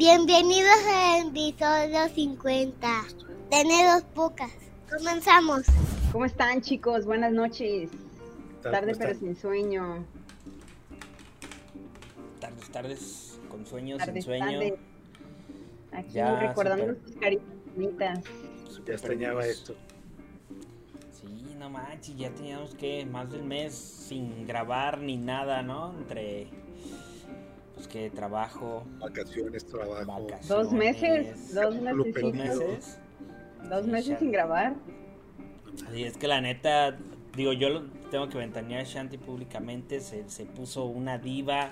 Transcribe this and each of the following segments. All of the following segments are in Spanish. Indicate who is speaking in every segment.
Speaker 1: Bienvenidos al episodio 50 de Nedos Pocas. Comenzamos.
Speaker 2: ¿Cómo están chicos? Buenas noches. Tarde
Speaker 3: ¿Cómo
Speaker 2: pero sin sueño.
Speaker 4: Tardes, tardes, con sueño,
Speaker 2: Tardes,
Speaker 4: sin sueño.
Speaker 2: tardes. Aquí
Speaker 4: Ya,
Speaker 2: recordando sus caritas bonitas.
Speaker 3: Ya extrañaba esto.
Speaker 4: Sí, no manches, ya teníamos que más del mes sin grabar ni nada, ¿no? Entre, pues que trabajo,
Speaker 3: Vacaciones, trabajo.
Speaker 4: vacaciones.
Speaker 2: Dos meses, dos meses, dos meses sin grabar.
Speaker 4: Sí, es que la neta, digo, yo lo tengo que ventanear a Shanti públicamente, se, se puso una diva,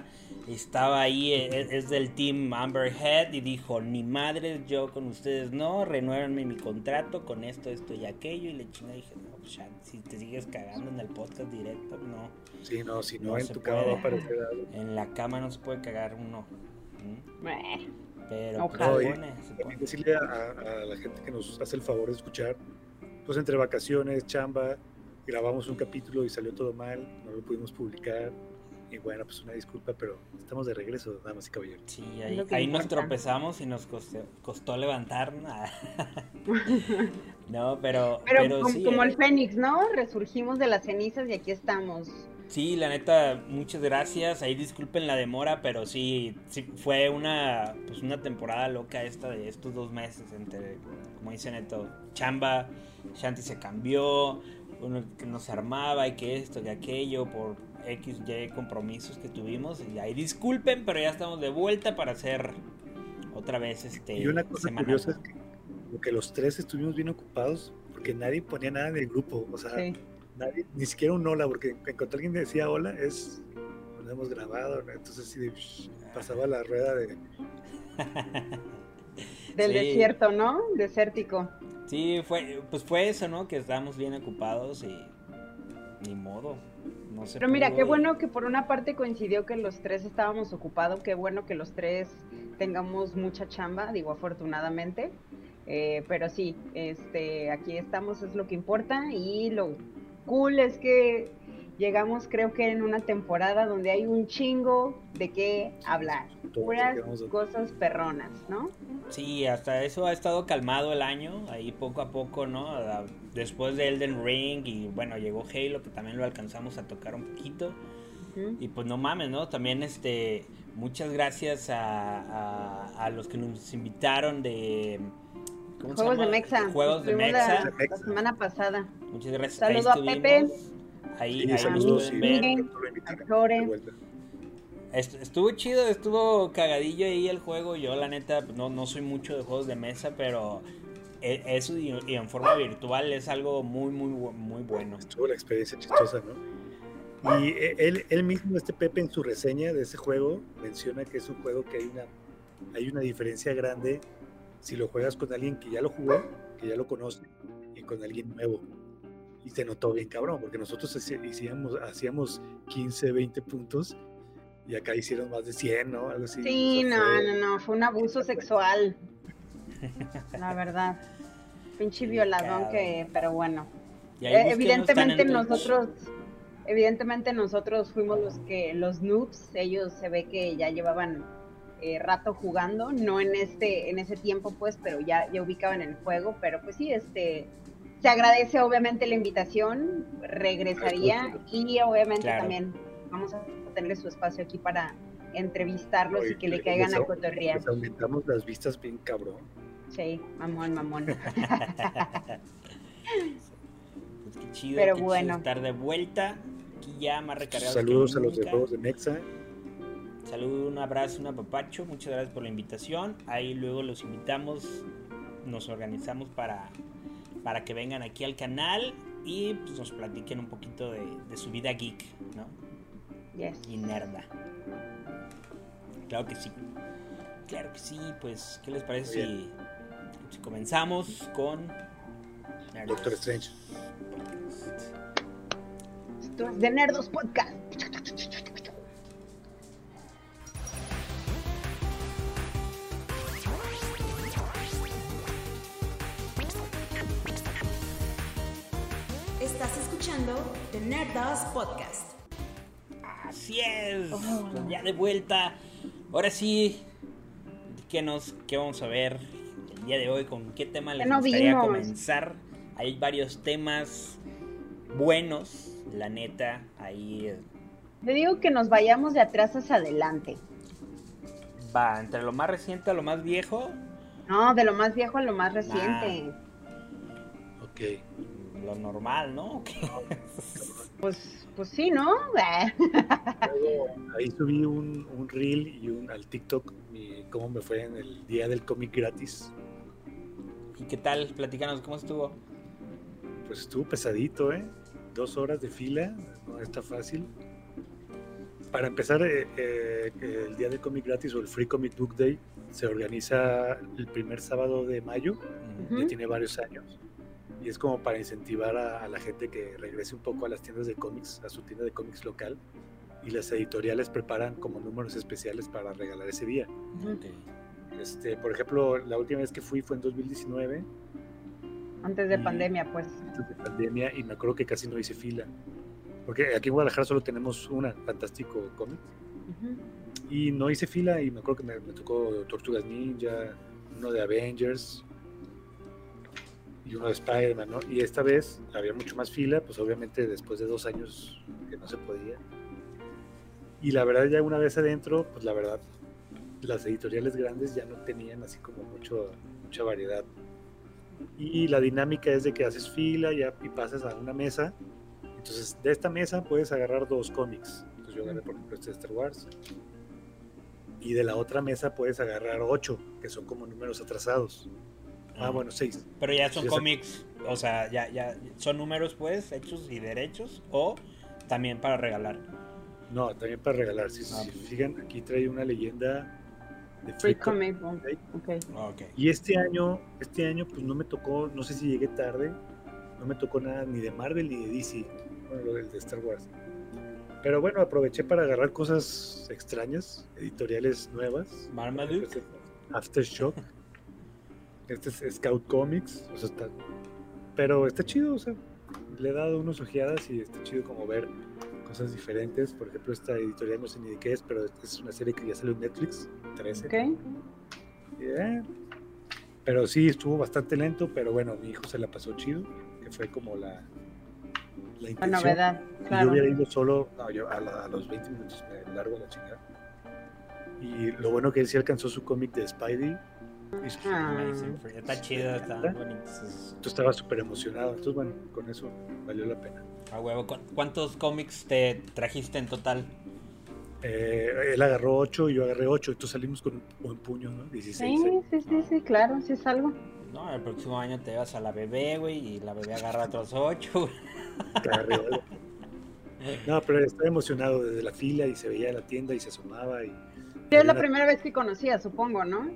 Speaker 4: estaba ahí, e- es, del team Amber Head y dijo, ni madre, yo con ustedes no, renuévenme mi contrato con esto, esto y aquello, y le chinga dije, no, pues Shanti, si te sigues cagando en el podcast directo, no,
Speaker 3: Sí, no, si no,
Speaker 4: No
Speaker 3: en
Speaker 4: se
Speaker 3: tu cama va a aparecer algo.
Speaker 4: en la cama no se puede cagar uno, ¿Mm? Pero pues,
Speaker 2: Ojalá.
Speaker 3: No, y
Speaker 4: se pone.
Speaker 3: decirle a, a la gente que nos hace el favor de escuchar, pues entre vacaciones, chamba, grabamos un capítulo y salió todo mal, no lo pudimos publicar. Y bueno, pues una disculpa, pero estamos de regreso, damas y caballeros.
Speaker 4: Sí, ahí, nos tropezamos y nos costó, costó levantar. no, pero,
Speaker 2: Pero,
Speaker 4: pero
Speaker 2: como,
Speaker 4: sí,
Speaker 2: como
Speaker 4: eh.
Speaker 2: el Fénix, ¿no? Resurgimos de las cenizas y aquí estamos.
Speaker 4: Sí, la neta, muchas gracias. Ahí disculpen la demora, pero sí, sí fue una, pues una temporada loca esta de estos dos meses entre, como dice Neto, chamba, Shanti se cambió, uno que no se armaba y que esto, que aquello, por X, Y compromisos que tuvimos. Y ahí disculpen, pero ya estamos de vuelta para hacer otra vez este.
Speaker 3: Y una cosa
Speaker 4: semanal.
Speaker 3: curiosa es que, que los tres estuvimos bien ocupados porque nadie ponía nada en el grupo. O sea,
Speaker 2: Sí.
Speaker 3: nadie, ni siquiera un hola, porque en cuanto alguien decía hola, es. Nos hemos grabado, ¿no? entonces sí, de- pasaba la rueda de.
Speaker 2: Del
Speaker 4: Sí.
Speaker 2: desierto, ¿no? Desértico.
Speaker 4: Sí, fue, pues fue eso, ¿no? Que estábamos bien ocupados y ni modo. No se
Speaker 2: Pero mira,
Speaker 4: pudo
Speaker 2: qué bueno que por una parte coincidió que los tres estábamos ocupados, qué bueno que los tres tengamos mucha chamba, digo afortunadamente, Eh, pero sí, este, aquí estamos, es lo que importa y lo cool es que llegamos creo que en una temporada donde hay un chingo de qué hablar, puras cosas perronas, ¿no?
Speaker 4: Sí, hasta eso ha estado calmado el año, ahí poco a poco, ¿no? Después de Elden Ring y bueno, llegó Halo, que también lo alcanzamos a tocar un poquito. Y pues no mames, ¿no? También este, muchas gracias a, a- a los que nos invitaron de... ¿cómo se
Speaker 2: Juegos de
Speaker 4: llama?
Speaker 2: Mexa.
Speaker 4: Juegos de
Speaker 2: Estuvimos la-
Speaker 4: Mexa.
Speaker 2: La, semana pasada.
Speaker 4: Muchas gracias.
Speaker 2: Saludo a Pepe.
Speaker 4: Ahí,
Speaker 3: Sí,
Speaker 4: ahí
Speaker 3: saludos,
Speaker 4: ver. Estuvo chido, estuvo cagadillo ahí el juego. Yo, la neta, no, no soy mucho de juegos de mesa, pero e- eso y, y en forma virtual es algo muy, muy, muy bueno.
Speaker 3: Estuvo la experiencia chistosa, ¿no? Y e- él, él mismo, este Pepe, en su reseña de ese juego, menciona que es un juego que hay una, hay una diferencia grande si lo juegas con alguien que ya lo jugó, que ya lo conoce, y con alguien nuevo. Y se notó bien cabrón, porque nosotros hacía- hacíamos, hacíamos 15, 20 puntos, y acá hicieron más de 100, ¿no? Algo así.
Speaker 2: Sí, no,
Speaker 3: fue-
Speaker 2: no, no, fue un abuso sexual. La verdad. Pinche violadón que, pero bueno. Eh, evidentemente nosotros, evidentemente nosotros fuimos los que, los noobs, ellos se ve que ya llevaban eh, rato jugando, no en este, en ese tiempo pues, pero ya, ya ubicaban el juego, pero pues sí, este, se agradece obviamente la invitación, regresaría y obviamente
Speaker 4: Claro.
Speaker 2: también vamos a tener su espacio aquí para entrevistarlos
Speaker 3: Oye,
Speaker 2: y que le caigan a cotorrear.
Speaker 3: les aumentamos las vistas bien cabrón.
Speaker 2: Sí, mamón, mamón.
Speaker 4: Pues qué chido,
Speaker 2: Pero
Speaker 4: qué chido
Speaker 2: bueno.
Speaker 4: estar de vuelta. Aquí ya más recargados.
Speaker 3: Saludos
Speaker 4: que
Speaker 3: a los de juegos de Mexa.
Speaker 4: Saludos, un abrazo, un apapacho. Muchas gracias por la invitación. Ahí luego los invitamos, nos organizamos para, para que vengan aquí al canal y pues, nos platiquen un poquito de, de su vida geek, ¿no?
Speaker 2: Yes.
Speaker 4: Y nerda. Claro que sí. Claro que sí, pues, ¿qué les parece si, si comenzamos con
Speaker 3: Doctor Strange.
Speaker 2: Esto es de Nerdos Podcast.
Speaker 5: Estás escuchando The Nerdos Podcast.
Speaker 4: Así es,
Speaker 2: Oh.
Speaker 4: pues ya de vuelta. Ahora sí, platíquenos qué vamos a ver el día de hoy, con qué tema les
Speaker 2: no
Speaker 4: gustaría
Speaker 2: vimos?
Speaker 4: comenzar. Hay varios temas buenos, la neta, ahí eh,
Speaker 2: Le digo que nos vayamos de atrás hacia adelante.
Speaker 4: va entre lo más reciente a lo más viejo,
Speaker 2: No, de lo más viejo a lo más reciente.
Speaker 3: Ok.
Speaker 4: Lo normal, ¿no?
Speaker 2: Pues, pues sí, ¿no?
Speaker 3: Luego, ahí subí un, un reel y un al TikTok y cómo me fue en el día del cómic gratis.
Speaker 4: ¿Y qué tal? Platícanos cómo estuvo.
Speaker 3: Pues estuvo pesadito, ¿eh? Dos horas de fila, no está fácil. Para empezar, eh, eh, el día del cómic gratis o el Free Comic Book Day se organiza el primer sábado de mayo,
Speaker 4: Ujú.
Speaker 3: ya tiene varios años. Y es como para incentivar a, a la gente que regrese un poco a las tiendas de cómics, a su tienda de cómics local. Y las editoriales preparan como números especiales para regalar ese día.
Speaker 4: Ok.
Speaker 3: Este, por ejemplo, la última vez que fui fue en 2019,
Speaker 2: Antes de
Speaker 3: Y-
Speaker 2: pandemia, pues.
Speaker 3: antes de pandemia, y me acuerdo que casi no hice fila. Porque aquí en Guadalajara solo tenemos una, Fantástico Comics.
Speaker 2: Ujú.
Speaker 3: Y no hice fila y me acuerdo que me, me tocó Tortugas Ninja, uno de Avengers y uno de Spider-Man, ¿no? Y esta vez había mucho más fila, pues obviamente después de dos años que no se podía. Y la verdad ya una vez adentro, pues la verdad, las editoriales grandes ya no tenían así como mucho, mucha variedad. Y la dinámica es de que haces fila ya, y pasas a una mesa. Entonces de esta mesa puedes agarrar dos cómics. Entonces yo agarré por ejemplo este de Star Wars y de la otra mesa puedes agarrar ocho, que son como números atrasados. Ah, bueno, seis.
Speaker 4: Pero ya son
Speaker 3: Sí,
Speaker 4: cómics, o sea, ya, ya son números pues, hechos y derechos, o también para regalar.
Speaker 3: No, también para regalar. Si
Speaker 4: Ah, pues.
Speaker 3: fijan, aquí trae una leyenda de
Speaker 2: Free
Speaker 3: Free Comic.
Speaker 2: Book.
Speaker 3: Day.
Speaker 2: Ok.
Speaker 4: Ok.
Speaker 3: Y este año, este año, pues no me tocó, no sé si llegué tarde, no me tocó nada ni de Marvel ni de DC, bueno, lo del de Star Wars. Pero bueno, aproveché para agarrar cosas extrañas, editoriales nuevas.
Speaker 4: Marmaduke.
Speaker 3: Aftershock. Este es Scout Comics. O sea, está- pero está chido, o sea, le he dado unas ojeadas y está chido como ver cosas diferentes. Por ejemplo, esta editorial no sé ni de qué es, pero es una serie que ya salió en Netflix, 13.
Speaker 2: Ok.
Speaker 3: Y, eh, Pero sí, estuvo bastante lento, pero bueno, mi hijo se la pasó chido, que fue como la, la
Speaker 2: La
Speaker 3: intención.
Speaker 2: novedad,
Speaker 3: Si yo
Speaker 2: claro.
Speaker 3: hubiera ido solo, no, yo a, la- a los 20 minutos me largo la chingada. Y lo bueno que él sí alcanzó su cómic de Spidey.
Speaker 2: Ah.
Speaker 4: Free. Está chido, está bonito. es-
Speaker 3: Entonces estaba súper emocionado. Entonces, bueno, con eso valió la pena.
Speaker 4: A huevo. ¿Cu- ¿Cuántos cómics te trajiste en total?
Speaker 3: Eh, él agarró 8 y yo agarré 8. Entonces salimos con un buen puño, ¿no? 16.
Speaker 2: Sí, sí, sí, sí, claro, sí es algo.
Speaker 4: No, el próximo año te vas a la bebé, güey, y la bebé agarra otros ocho.
Speaker 3: Agarré ocho. No, pero estaba emocionado desde la fila y se veía la tienda y se asomaba. Y
Speaker 2: Sí, es la primera vez que conocía, supongo, ¿no?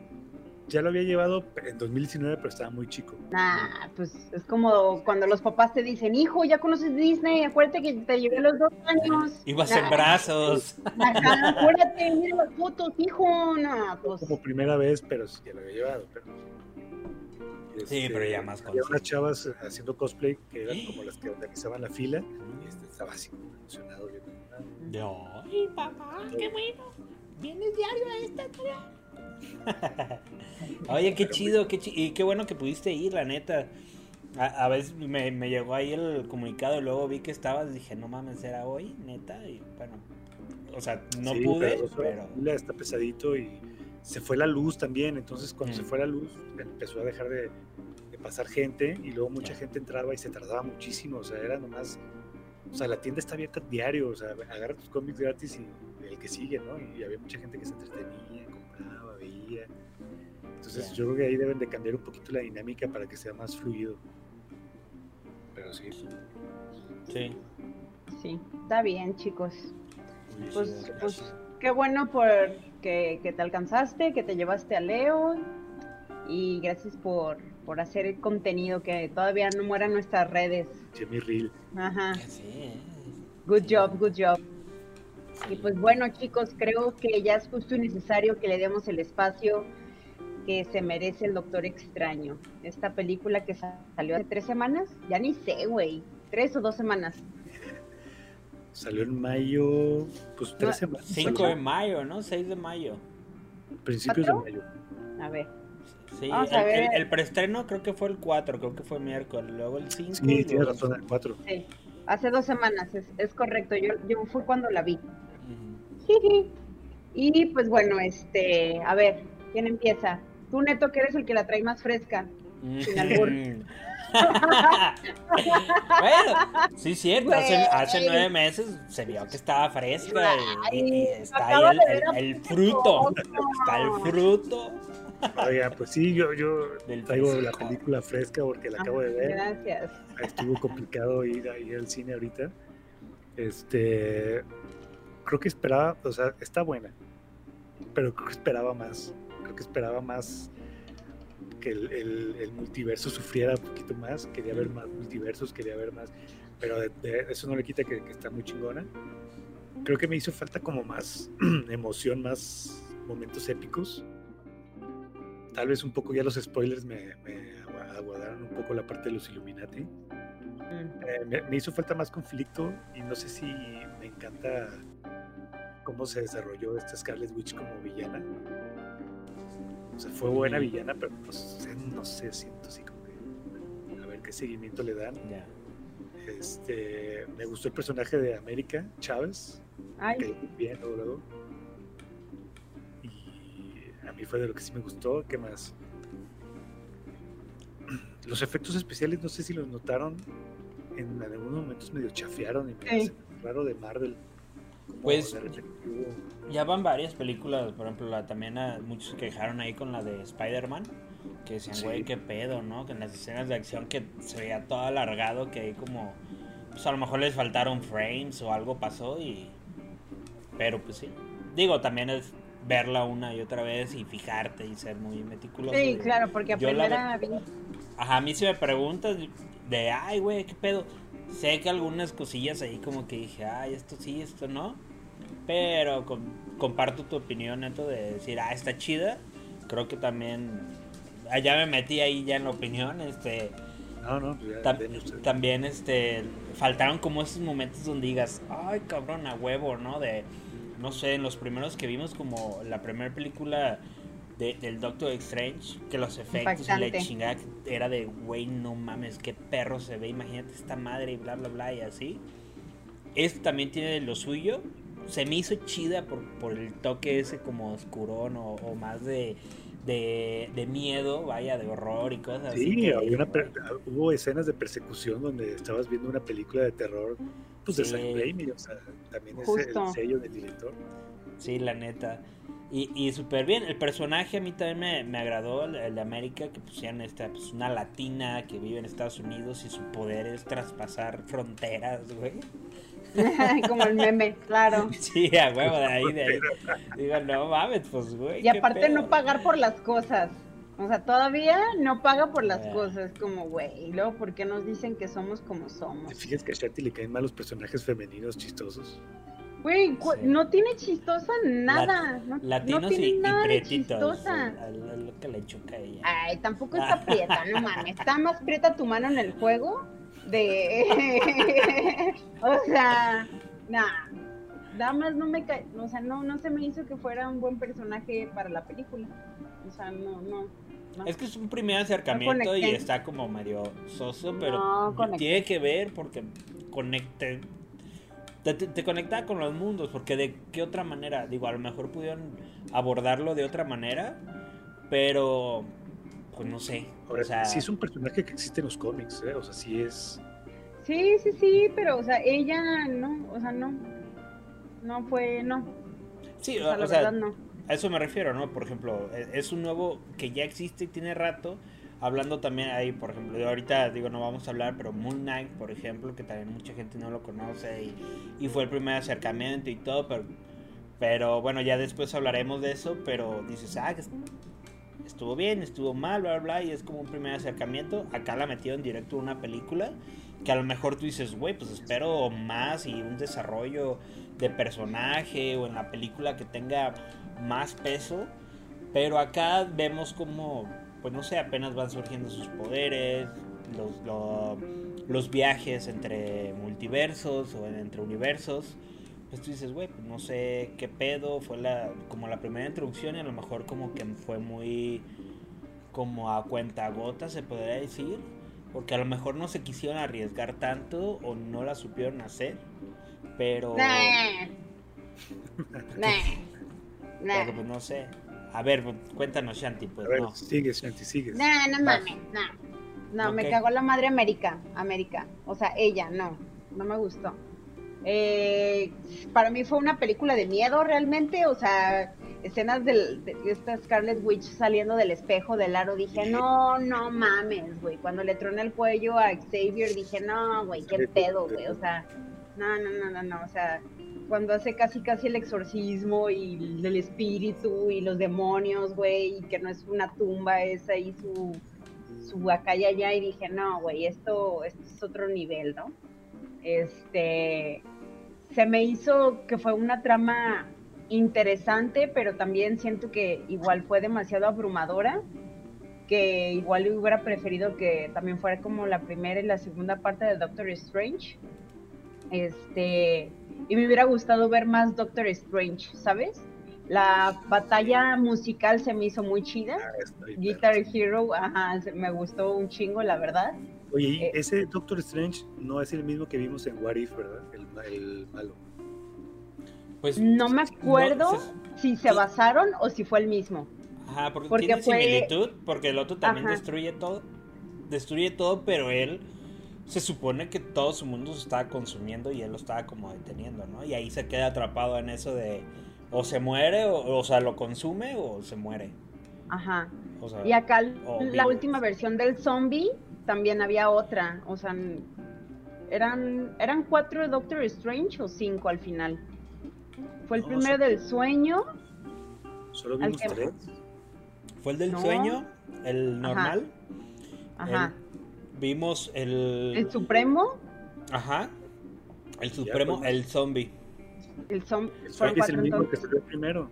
Speaker 3: Ya lo había llevado en 2019, pero estaba muy chico.
Speaker 2: Nah, pues es como cuando los papás te dicen, hijo, ya conoces Disney, acuérdate que te llevé a los dos años.
Speaker 4: Ibas en
Speaker 2: Nah,
Speaker 4: brazos.
Speaker 2: Ajá, acuérdate, mira las fotos, hijo. No, pues.
Speaker 3: Como primera vez, pero sí, ya lo había llevado. Pero,
Speaker 4: Sí, pero ya más
Speaker 3: Había unas chavas haciendo cosplay que eran como las que organizaban la fila. Y este estaba así como emocionado. ah,
Speaker 4: Ay, papá, qué bueno. ¿Vienes diario a esta Oye, qué chido, qué chi- y qué bueno que pudiste ir, la neta. A, a veces me, me llegó ahí el comunicado y luego vi que estabas, dije, no mames, era hoy, neta, y bueno, o sea, no
Speaker 3: sí,
Speaker 4: pude, pero...
Speaker 3: fila, está pesadito y se fue la luz también. Entonces, cuando
Speaker 4: Mm.
Speaker 3: se fue la luz, empezó a dejar de, de pasar gente y luego mucha
Speaker 4: Ya.
Speaker 3: gente entraba y se tardaba muchísimo. O sea, era nomás. O sea, la tienda está abierta diario. O sea, agarra tus cómics gratis y el que sigue, ¿no? Y había mucha gente que se entretenía, Entonces, yo creo que ahí deben de cambiar un poquito la dinámica para que sea más fluido. Pero sí.
Speaker 4: Sí,
Speaker 2: Sí, está bien, chicos. Pues, pues qué bueno por que, que te alcanzaste, que te llevaste a Leo. Y gracias por, por hacer el contenido, que todavía no mueran nuestras redes.
Speaker 3: Jimmy Reel.
Speaker 2: Ajá. Good job, good job. Y pues bueno, chicos, creo que ya es justo y necesario que le demos el espacio que se merece el Doctor Extraño. Esta película que sa- salió hace tres semanas, ya ni sé, güey, tres o dos semanas.
Speaker 3: Salió en mayo, pues tres
Speaker 2: No,
Speaker 3: semanas.
Speaker 4: 5 de mayo, ¿no? 6 de mayo.
Speaker 3: Principios de mayo.
Speaker 2: A ver.
Speaker 4: Sí,
Speaker 2: Vamos
Speaker 4: el,
Speaker 2: a ver.
Speaker 4: el- el preestreno creo que fue el 4, creo que fue miércoles, luego el 5.
Speaker 3: Sí, tienes
Speaker 4: luego-
Speaker 3: razón, el 4.
Speaker 2: Sí. Hace dos semanas, es, es correcto. Yo, yo fue cuando la vi. Y pues bueno, este, a ver, ¿quién empieza? Tú, Neto, que eres el que la trae más fresca. Sin albur.
Speaker 4: bueno, sí, cierto. Hace,
Speaker 2: Güey.
Speaker 4: nueve meses se vio que estaba fresca y, y- y
Speaker 2: Ay,
Speaker 4: está ahí el, fruto. Está el fruto.
Speaker 3: Oiga, pues sí, yo, yo traigo la película fresca porque la
Speaker 2: Ah,
Speaker 3: acabo de ver.
Speaker 2: Gracias.
Speaker 3: Estuvo complicado ir, a- ir al cine ahorita. Este, creo que esperaba, o sea, está buena, pero creo que esperaba más. Creo que esperaba más que el, el- el multiverso sufriera un poquito más. Quería ver más multiversos, quería ver más, pero de- de- eso no le quita que, que está muy chingona. Creo que me hizo falta como más emoción, más momentos épicos. Tal vez un poco ya los spoilers me, me agua- aguardaron un poco la parte de los Illuminati.
Speaker 2: Mm.
Speaker 3: Eh, me, me hizo falta más conflicto y no sé si me encanta cómo se desarrolló esta Scarlet Witch como villana. O sea, fue buena villana, pero no sé, no sé, siento así como que a ver qué seguimiento le dan.
Speaker 4: Ya.
Speaker 3: Este, me gustó el personaje de América Chávez,
Speaker 2: Ay,
Speaker 3: que bien luego, luego. Y a mí fue de lo que sí me gustó. ¿Qué más? Los efectos especiales, no sé si los notaron, en algunos momentos medio chafearon y me
Speaker 2: Sí.
Speaker 3: parece raro de Marvel.
Speaker 4: Pues, Ya van varias películas, por ejemplo, la, también a- muchos se quejaron ahí con la de Spider-Man, que decían,
Speaker 3: Sí.
Speaker 4: güey, qué pedo, ¿no? Que en las escenas de acción que se veía todo alargado, que ahí como, pues a lo mejor les faltaron frames o algo pasó y... Pero pues sí. Digo, también es verla una y otra vez y fijarte y ser muy meticuloso.
Speaker 2: sí, claro, porque a
Speaker 4: yo la
Speaker 2: primera vi.
Speaker 4: Ajá, a mí si me preguntas de, ay, güey, qué pedo. Sé que algunas cosillas ahí como que dije, ay, esto sí, esto no. Pero com- comparto tu opinión, Neto, de decir, ah, está chida. Creo que también, ah, ya me metí ahí ya en la opinión, este,
Speaker 3: No, no, pues ya
Speaker 4: tam- también, este, faltaron como esos momentos donde digas, ay, cabrón, a huevo, ¿no? De, no sé, en los primeros que vimos como la primera película de- del Doctor Strange, que los efectos y la chingada que era de, güey, no mames, qué perro se ve, imagínate esta madre y bla, bla, bla, y así. Este también tiene lo suyo. Se me hizo chida por, por el toque ese como oscurón o, o más de, de, de miedo, vaya, de horror y cosas así.
Speaker 3: Sí,
Speaker 4: que-
Speaker 3: había una hubo escenas de persecución donde estabas viendo una película de terror, pues de
Speaker 4: Sí.
Speaker 3: Sam Raimi, o sea, también es
Speaker 2: Justo.
Speaker 3: el sello del director.
Speaker 4: Sí, la neta. Y, y súper bien. El personaje a mí también me, me agradó, el, el de América, que pusieran esta, pues, una latina que vive en Estados Unidos y su poder es traspasar fronteras, güey.
Speaker 2: Como el meme, claro.
Speaker 4: Sí, a huevo, de ahí, de ahí. Digo, no mames, pues, güey.
Speaker 2: Y aparte
Speaker 4: pedo.
Speaker 2: no pagar por las cosas. O sea, todavía no paga por las
Speaker 4: Ya.
Speaker 2: cosas. Como, güey, y luego, ¿por qué nos dicen que somos como
Speaker 3: ¿Te
Speaker 2: somos?
Speaker 3: fijas que a Shanti le caen mal los personajes femeninos chistosos?
Speaker 2: Güey,
Speaker 4: Sí.
Speaker 2: no tiene chistosa nada. No, no
Speaker 4: Latinos
Speaker 2: tiene
Speaker 4: y, y
Speaker 2: nada de
Speaker 4: prietitos.
Speaker 2: chistosa.
Speaker 4: Lo que le choca a ella.
Speaker 2: Ay, tampoco está prieta, no mames. Está más prieta tu mano en el juego de... o sea, nah. Damas no me cae, o sea, no, no se me hizo que fuera un buen personaje para la película. O sea, no, no. no.
Speaker 4: Es que es un primer acercamiento y está como medio soso, pero tiene que ver porque conecte. Te, te, te conecta con los mundos, porque de qué otra manera, digo, a lo mejor pudieron abordarlo de otra manera, pero pues no sé.
Speaker 3: Ahora,
Speaker 4: o sea,
Speaker 3: sí es un personaje que existe en los cómics, ¿eh? o sea, sí es...
Speaker 2: Sí, sí, sí, pero, o sea, ella no, o sea, no. No fue, no.
Speaker 4: sí,
Speaker 2: O sea, la
Speaker 4: o sea,
Speaker 2: verdad no.
Speaker 4: A eso me refiero, ¿no? Por ejemplo, e- es un nuevo que ya existe y tiene rato. Hablando también ahí, por ejemplo, yo ahorita digo no vamos a hablar, pero Moon Knight, por ejemplo, que también mucha gente no lo conoce y, y fue el primer acercamiento y todo, pero, pero bueno, ya después hablaremos de eso, pero dices, ah, estuvo bien, estuvo mal, bla, bla, y es como un primer acercamiento. Acá la metieron directo una película que a lo mejor tú dices, güey, pues espero más y un desarrollo de personaje o en la película que tenga más peso. Pero acá vemos como, pues no sé, apenas van surgiendo sus poderes, los, lo- los viajes entre multiversos o entre universos. pues tú dices, güey, pues no sé qué pedo, fue la como la primera introducción y a lo mejor como que fue muy como a cuenta gota se podría decir, porque a lo mejor no se quisieron arriesgar tanto o no la supieron hacer, pero
Speaker 2: Nah. Nah. Nah.
Speaker 4: pero pues no sé. A ver, pues, cuéntanos Shanti, pues
Speaker 3: A ver,
Speaker 4: no.
Speaker 3: sigues, Shanti, sigues.
Speaker 2: Nah, no mames, no. No, me
Speaker 4: Ok.
Speaker 2: cagó la madre América, América. O sea, ella, no, no me gustó. Eh, para mí fue una película de miedo realmente, o sea, escenas del- de, esta Scarlet Witch saliendo del espejo del aro, dije, no, no mames, güey. Cuando le tronó el cuello a Xavier, dije, no, güey, qué pedo, güey. O sea, no, no, no, no, no, o sea, cuando hace casi casi el exorcismo y el espíritu y los demonios, güey, y que no es una tumba, es ahí su, su acá y allá, y dije, no, güey, esto, esto es otro nivel, ¿no? Este, se me hizo que fue una trama interesante, pero también siento que igual fue demasiado abrumadora, que igual hubiera preferido que también fuera como la primera y la segunda parte de Doctor Strange. Este, y me hubiera gustado ver más Doctor Strange, ¿sabes? La batalla musical se me hizo muy chida.
Speaker 3: Ah,
Speaker 2: Guitar. Hero, ajá, me gustó un chingo, la verdad.
Speaker 3: Oye, y
Speaker 2: eh,
Speaker 3: ese Doctor Strange no es el mismo que vimos en What If, ¿verdad? El, ma- el malo.
Speaker 4: Pues
Speaker 2: No me acuerdo
Speaker 4: se-
Speaker 2: si se basaron o si fue el mismo.
Speaker 4: Ajá, porque,
Speaker 2: Porque
Speaker 4: tiene
Speaker 2: fue-
Speaker 4: similitud, porque el otro también
Speaker 2: Ajá.
Speaker 4: destruye todo. Destruye todo, pero él se supone que todo su mundo se estaba consumiendo y él lo estaba como deteniendo, ¿no? Y ahí se queda atrapado en eso de o se muere, o, o sea, lo consume o se muere.
Speaker 2: Ajá.
Speaker 4: O sea,
Speaker 2: Y acá la última versión del zombie también había otra. O sea, eran, eran cuatro de Doctor Strange o cinco al final. Fue el
Speaker 3: No,
Speaker 2: primero del sueño.
Speaker 3: Solo vimos
Speaker 2: que-
Speaker 3: tres.
Speaker 4: fue el del
Speaker 2: No.
Speaker 4: sueño, el normal.
Speaker 2: Ajá.
Speaker 4: Vimos el.
Speaker 2: El Supremo,
Speaker 4: Ajá. El supremo,
Speaker 3: pues.
Speaker 4: el zombie.
Speaker 2: el zombie.
Speaker 3: El es el mismo que salió primero.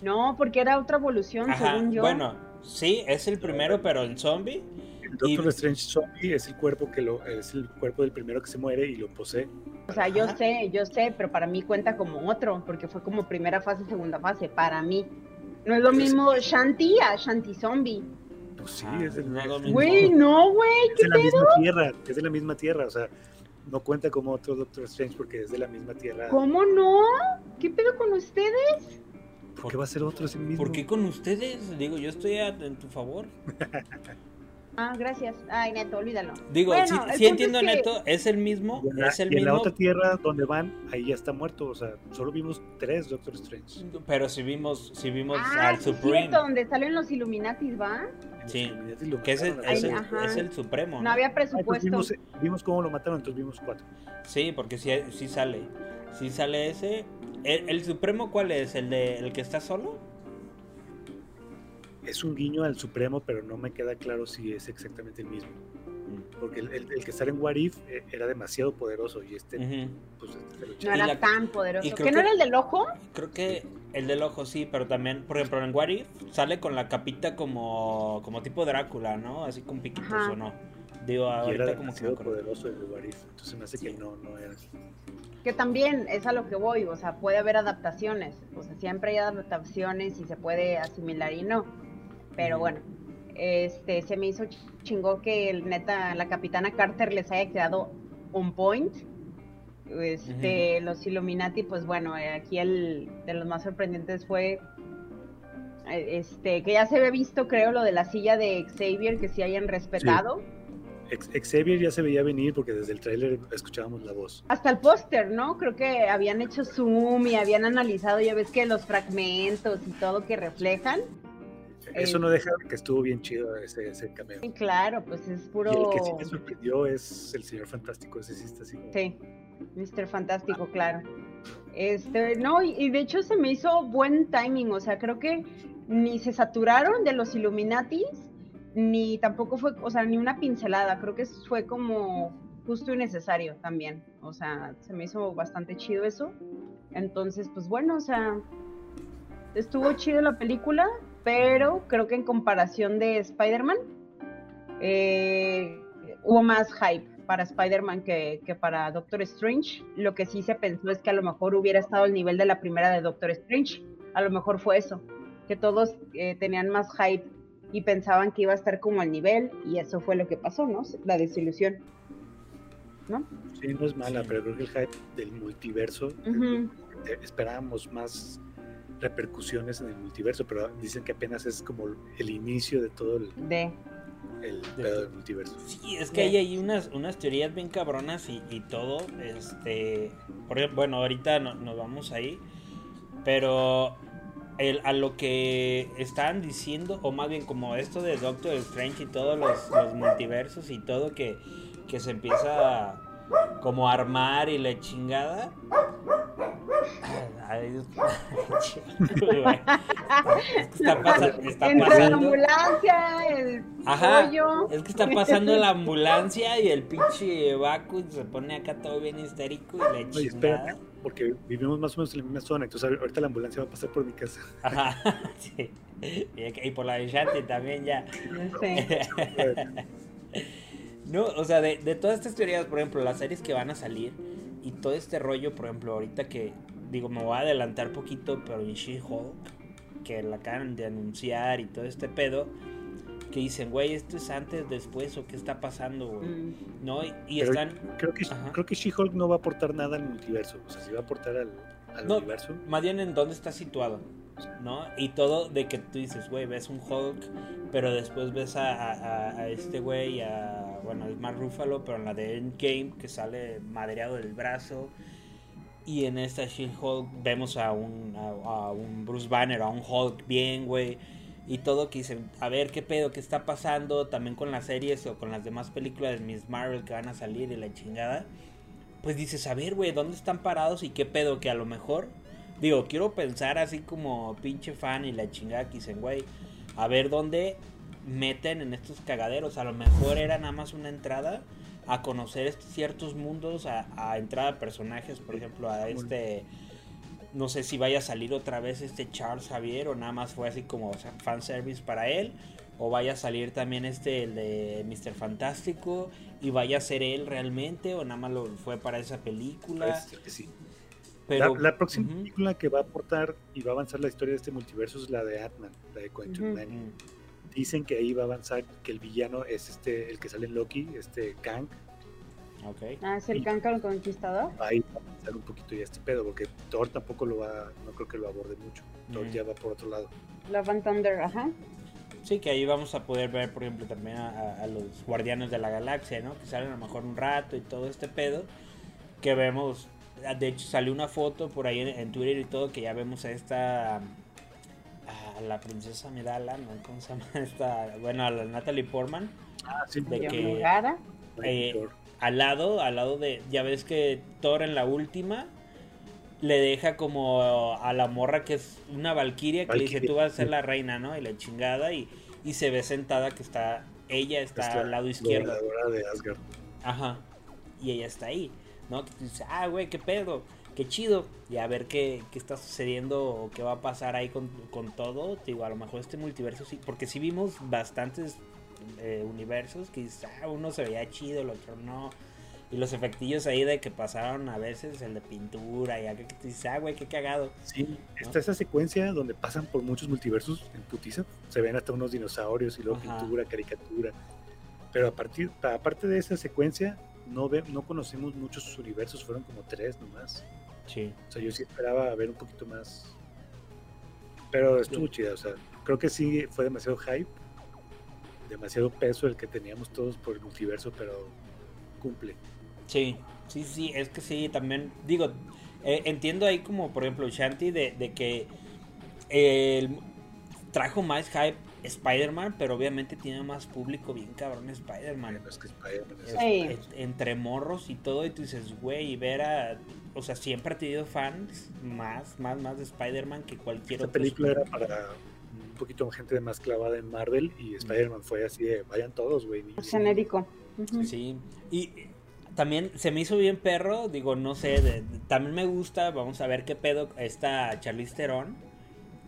Speaker 2: No, porque era otra evolución,
Speaker 4: Ajá.
Speaker 2: según yo.
Speaker 4: Bueno, sí, es el primero, pero en zombie.
Speaker 3: El Doctor
Speaker 4: Y-
Speaker 3: Strange Zombie es el cuerpo que lo es el cuerpo del primero que se muere y lo posee.
Speaker 2: O sea, yo
Speaker 4: Ajá.
Speaker 2: sé, yo sé, pero para mí cuenta como otro, porque fue como primera fase, segunda fase, para mí. No es lo mismo Shanti a Shanti Zombie.
Speaker 3: Pues sí,
Speaker 4: Ah,
Speaker 3: es, el-
Speaker 4: no es lo
Speaker 3: es-
Speaker 4: mismo.
Speaker 2: Güey, no, güey,
Speaker 3: es
Speaker 2: ¿qué
Speaker 3: de la
Speaker 2: pedo?
Speaker 3: misma tierra, es de la misma tierra, o sea, no cuenta como otro Doctor Strange porque es de la misma tierra.
Speaker 2: ¿Cómo no? ¿Qué pedo con ustedes?
Speaker 3: ¿Por qué va a ser otro ese mismo?
Speaker 4: ¿Por qué con ustedes? Digo, yo estoy a- en tu favor.
Speaker 2: Ah, gracias. Ay, neto, olvídalo.
Speaker 4: Digo,
Speaker 2: Bueno,
Speaker 4: sí, entiendo,
Speaker 2: es que-
Speaker 4: Neto, es el mismo,
Speaker 3: Y en la,
Speaker 4: es el
Speaker 3: y en la
Speaker 4: mismo,
Speaker 3: otra tierra donde van, ahí ya está muerto, o sea, solo vimos tres Doctor Strange.
Speaker 4: pero si vimos, si vimos
Speaker 2: Ah,
Speaker 4: al
Speaker 2: sí,
Speaker 4: Supreme,
Speaker 2: cierto, donde salen los Illuminatis, ¿va?
Speaker 4: Sí,
Speaker 3: lo
Speaker 4: que es el, es el- es el Supremo,
Speaker 2: No
Speaker 4: ¿no?
Speaker 2: había
Speaker 3: Ah, entonces
Speaker 2: presupuesto.
Speaker 3: vimos, vimos cómo lo mataron, entonces vimos cuatro.
Speaker 4: Sí, porque sí, sí sale, sí sale ese. ¿El, el Supremo cuál es? ¿El de el que está solo?
Speaker 3: Es un guiño al Supremo, pero no me queda claro si es exactamente el mismo. Porque el, el- el que sale en What If eh, era demasiado poderoso y este,
Speaker 4: Ujú.
Speaker 3: pues, este se lo
Speaker 2: No era
Speaker 4: la-
Speaker 2: tan poderoso.
Speaker 4: y
Speaker 2: ¿Que
Speaker 4: creo
Speaker 2: no
Speaker 4: que-
Speaker 2: era el del ojo?
Speaker 4: Creo que el del ojo sí, pero también, por ejemplo, en What If sale con la capita como, como tipo Drácula, ¿no? Así con piquitos
Speaker 2: Ajá.
Speaker 4: o no. Digo,
Speaker 3: Y era
Speaker 4: ahorita como que
Speaker 3: poderoso el de What If. Entonces me hace que no, no era.
Speaker 2: Que también es a lo que voy, o sea, puede haber adaptaciones, o sea, siempre hay adaptaciones y se puede asimilar y no. Pero bueno, este, se me hizo ch- chingón que el neta, la capitana Carter les haya quedado on point. Este, los Illuminati, pues bueno, eh, aquí el de los más sorprendentes fue eh, este, que ya se había visto, creo, lo de la silla de Xavier, que sí hayan respetado.
Speaker 3: Xavier ya se veía venir porque desde el tráiler escuchábamos la voz.
Speaker 2: Hasta el póster, ¿no? Creo que habían hecho zoom y habían analizado, ya ves que los fragmentos y todo que reflejan.
Speaker 3: Eso no deja que estuvo bien chido ese, ese cameo.
Speaker 2: Claro, pues es puro...
Speaker 3: Y el que sí me sorprendió es el señor fantástico, ese sí está así. como-
Speaker 2: Sí, Mr. Fantástico, claro. Este, no, y, y de hecho se me hizo buen timing, o sea, creo que ni se saturaron de los Illuminatis, ni tampoco fue, o sea, ni una pincelada, creo que fue como justo y necesario también, o sea, se me hizo bastante chido eso. Entonces, pues bueno, o sea, estuvo chido la película, pero creo que en comparación de Spider-Man, eh, hubo más hype para Spider-Man que, que para Doctor Strange. Lo que sí se pensó es que a lo mejor hubiera estado al nivel de la primera de Doctor Strange. A lo mejor fue eso, que todos eh, tenían más hype y pensaban que iba a estar como al nivel y eso fue lo que pasó, ¿no? La desilusión. ¿No?
Speaker 3: Sí, no es mala, pero creo que el hype del multiverso, eh, esperábamos más repercusiones en el multiverso, pero dicen que apenas es como el inicio de todo el,
Speaker 2: De.
Speaker 3: el pedo del multiverso.
Speaker 4: Sí, es que hay ahí unas, unas teorías bien cabronas y, y todo. Este, por bueno, ahorita no- nos vamos ahí, pero el- a lo que estaban diciendo, o más bien como esto de Doctor Strange y todos los, los multiversos y todo que, que se empieza a, como a armar y la chingada. Es que está, pasa- está
Speaker 2: Entre la
Speaker 4: pasando.
Speaker 2: ambulancia, el
Speaker 4: Ajá,
Speaker 2: pollo.
Speaker 4: es que está pasando la ambulancia y el pinche Baku se pone acá todo bien histérico y le
Speaker 3: Oye,
Speaker 4: chingada.
Speaker 3: espérate, porque vivimos más o menos en la misma zona, entonces ahorita la ambulancia va a pasar por mi casa.
Speaker 4: Ajá, sí. Y, y por la de Shanti también ya.
Speaker 2: Sí.
Speaker 4: No, o sea, de, de todas estas teorías, por ejemplo, las series que van a salir y todo este rollo, por ejemplo, ahorita que, digo, me voy a adelantar poquito, pero en She-Hulk, que la acaban de anunciar y todo este pedo, que dicen, güey, ¿esto es antes, después o qué está pasando, güey?
Speaker 2: Mm.
Speaker 4: ¿No? Y, están,
Speaker 3: Creo que,
Speaker 4: Ajá.
Speaker 3: creo que She-Hulk no va a aportar nada al multiverso, o sea, si va a aportar al, al
Speaker 4: No.
Speaker 3: universo.
Speaker 4: más bien en dónde está situado, ¿no? Y todo de que tú dices, güey, ves un Hulk, pero después ves a, a- a- a este güey, a, bueno, es más Ruffalo, pero en la de Endgame, que sale madreado del brazo. Y en esta She-Hulk vemos a un, a, un Bruce Banner, a un Hulk bien, güey. Y todo que dicen, a ver qué pedo, qué está pasando también con las series o con las demás películas de Miss Marvel que van a salir y la chingada. Pues dices, a ver, güey, ¿dónde están parados y qué pedo? Que a lo mejor, digo, quiero pensar así como pinche fan y la chingada que dicen, güey, a ver dónde meten en estos cagaderos. A lo mejor era nada más una entrada a conocer ciertos mundos, a, a entrar a personajes, por ejemplo, a este no sé si vaya a salir otra vez este Charles Javier o nada más fue así como o sea, fanservice para él. O vaya a salir también este, el de Mr. Fantástico, y vaya a ser él realmente, o nada más lo fue para esa película.
Speaker 3: Parece ser que sí.
Speaker 4: Pero,
Speaker 3: la, la próxima película que va a aportar y va a avanzar la historia de este multiverso es la de Ant-Man, la de Quantum. Mania. Dicen que ahí va a avanzar, que el villano es este, el que sale en Loki, este Kang.
Speaker 4: ok.
Speaker 2: Ah, es el cáncaro conquistador.
Speaker 3: Ahí va a avanzar un poquito ya este pedo, porque Thor tampoco lo va, no creo que lo aborde mucho. Thor
Speaker 4: Mm.
Speaker 3: ya va por otro lado.
Speaker 2: Love and Thunder, ajá.
Speaker 4: Sí, que ahí vamos a poder ver, por ejemplo, también a, a- a los Guardianes de la Galaxia, ¿no? Que salen a lo mejor un rato y todo este pedo. Que vemos, de hecho salió una foto por ahí en, en Twitter y todo, que ya vemos a esta, a la princesa Midala, ¿no? ¿Cómo se llama esta? Bueno, a la Natalie Portman.
Speaker 3: Ah, sí,
Speaker 4: De que- eh, al lado, al lado de, ya ves que Thor en la última le deja como a la morra que es una valquiria que le dice tú vas a ser la reina, ¿no? Y la chingada y, y se ve sentada que está, ella está
Speaker 3: Es la
Speaker 4: al lado izquierdo.
Speaker 3: gobernadora de Asgard.
Speaker 4: Ajá. Y ella está ahí, ¿no? Que ah, güey, qué pedo, qué chido. Y a ver qué, qué está sucediendo o qué va a pasar ahí con, con todo. Te Digo, a lo mejor este multiverso sí, porque sí vimos bastantes eh, universos que dices, ah, uno se veía chido, el otro no. Y los efectillos ahí de que pasaron a veces, el de pintura y acá que te dices, ah, güey, qué cagado.
Speaker 3: Sí, está esa secuencia donde pasan por muchos multiversos en putiza. Se ven hasta unos dinosaurios y luego
Speaker 4: Ajá.
Speaker 3: pintura, caricatura. Pero a partir, aparte de esa secuencia, no, ve, no conocemos muchos universos, fueron como tres nomás.
Speaker 4: Sí.
Speaker 3: O sea, yo sí esperaba ver un poquito más. Pero estuvo
Speaker 4: Sí.
Speaker 3: chida, o sea, creo que sí fue demasiado hype, demasiado peso el que teníamos todos por el multiverso, pero cumple.
Speaker 4: Sí, sí, sí, es que sí, también, digo, eh, entiendo ahí como, por ejemplo, Shanti, de, de que el- trajo más hype Spider-Man, pero obviamente tiene más público bien cabrón Spider-Man.
Speaker 3: Bueno, es
Speaker 4: entre morros y todo, y tú dices, güey, y ver a, o sea, siempre ha tenido fans más, más, más de Spider-Man que cualquier
Speaker 3: Esta
Speaker 4: otro.
Speaker 3: película era para un poquito gente más clavada en Marvel y Spider-Man fue así de vayan todos, güey. niños".
Speaker 2: Genérico.
Speaker 4: Sí, y también se me hizo bien perro, digo, no sé, de- de- también me gusta, vamos a ver qué pedo esta Charlize Theron,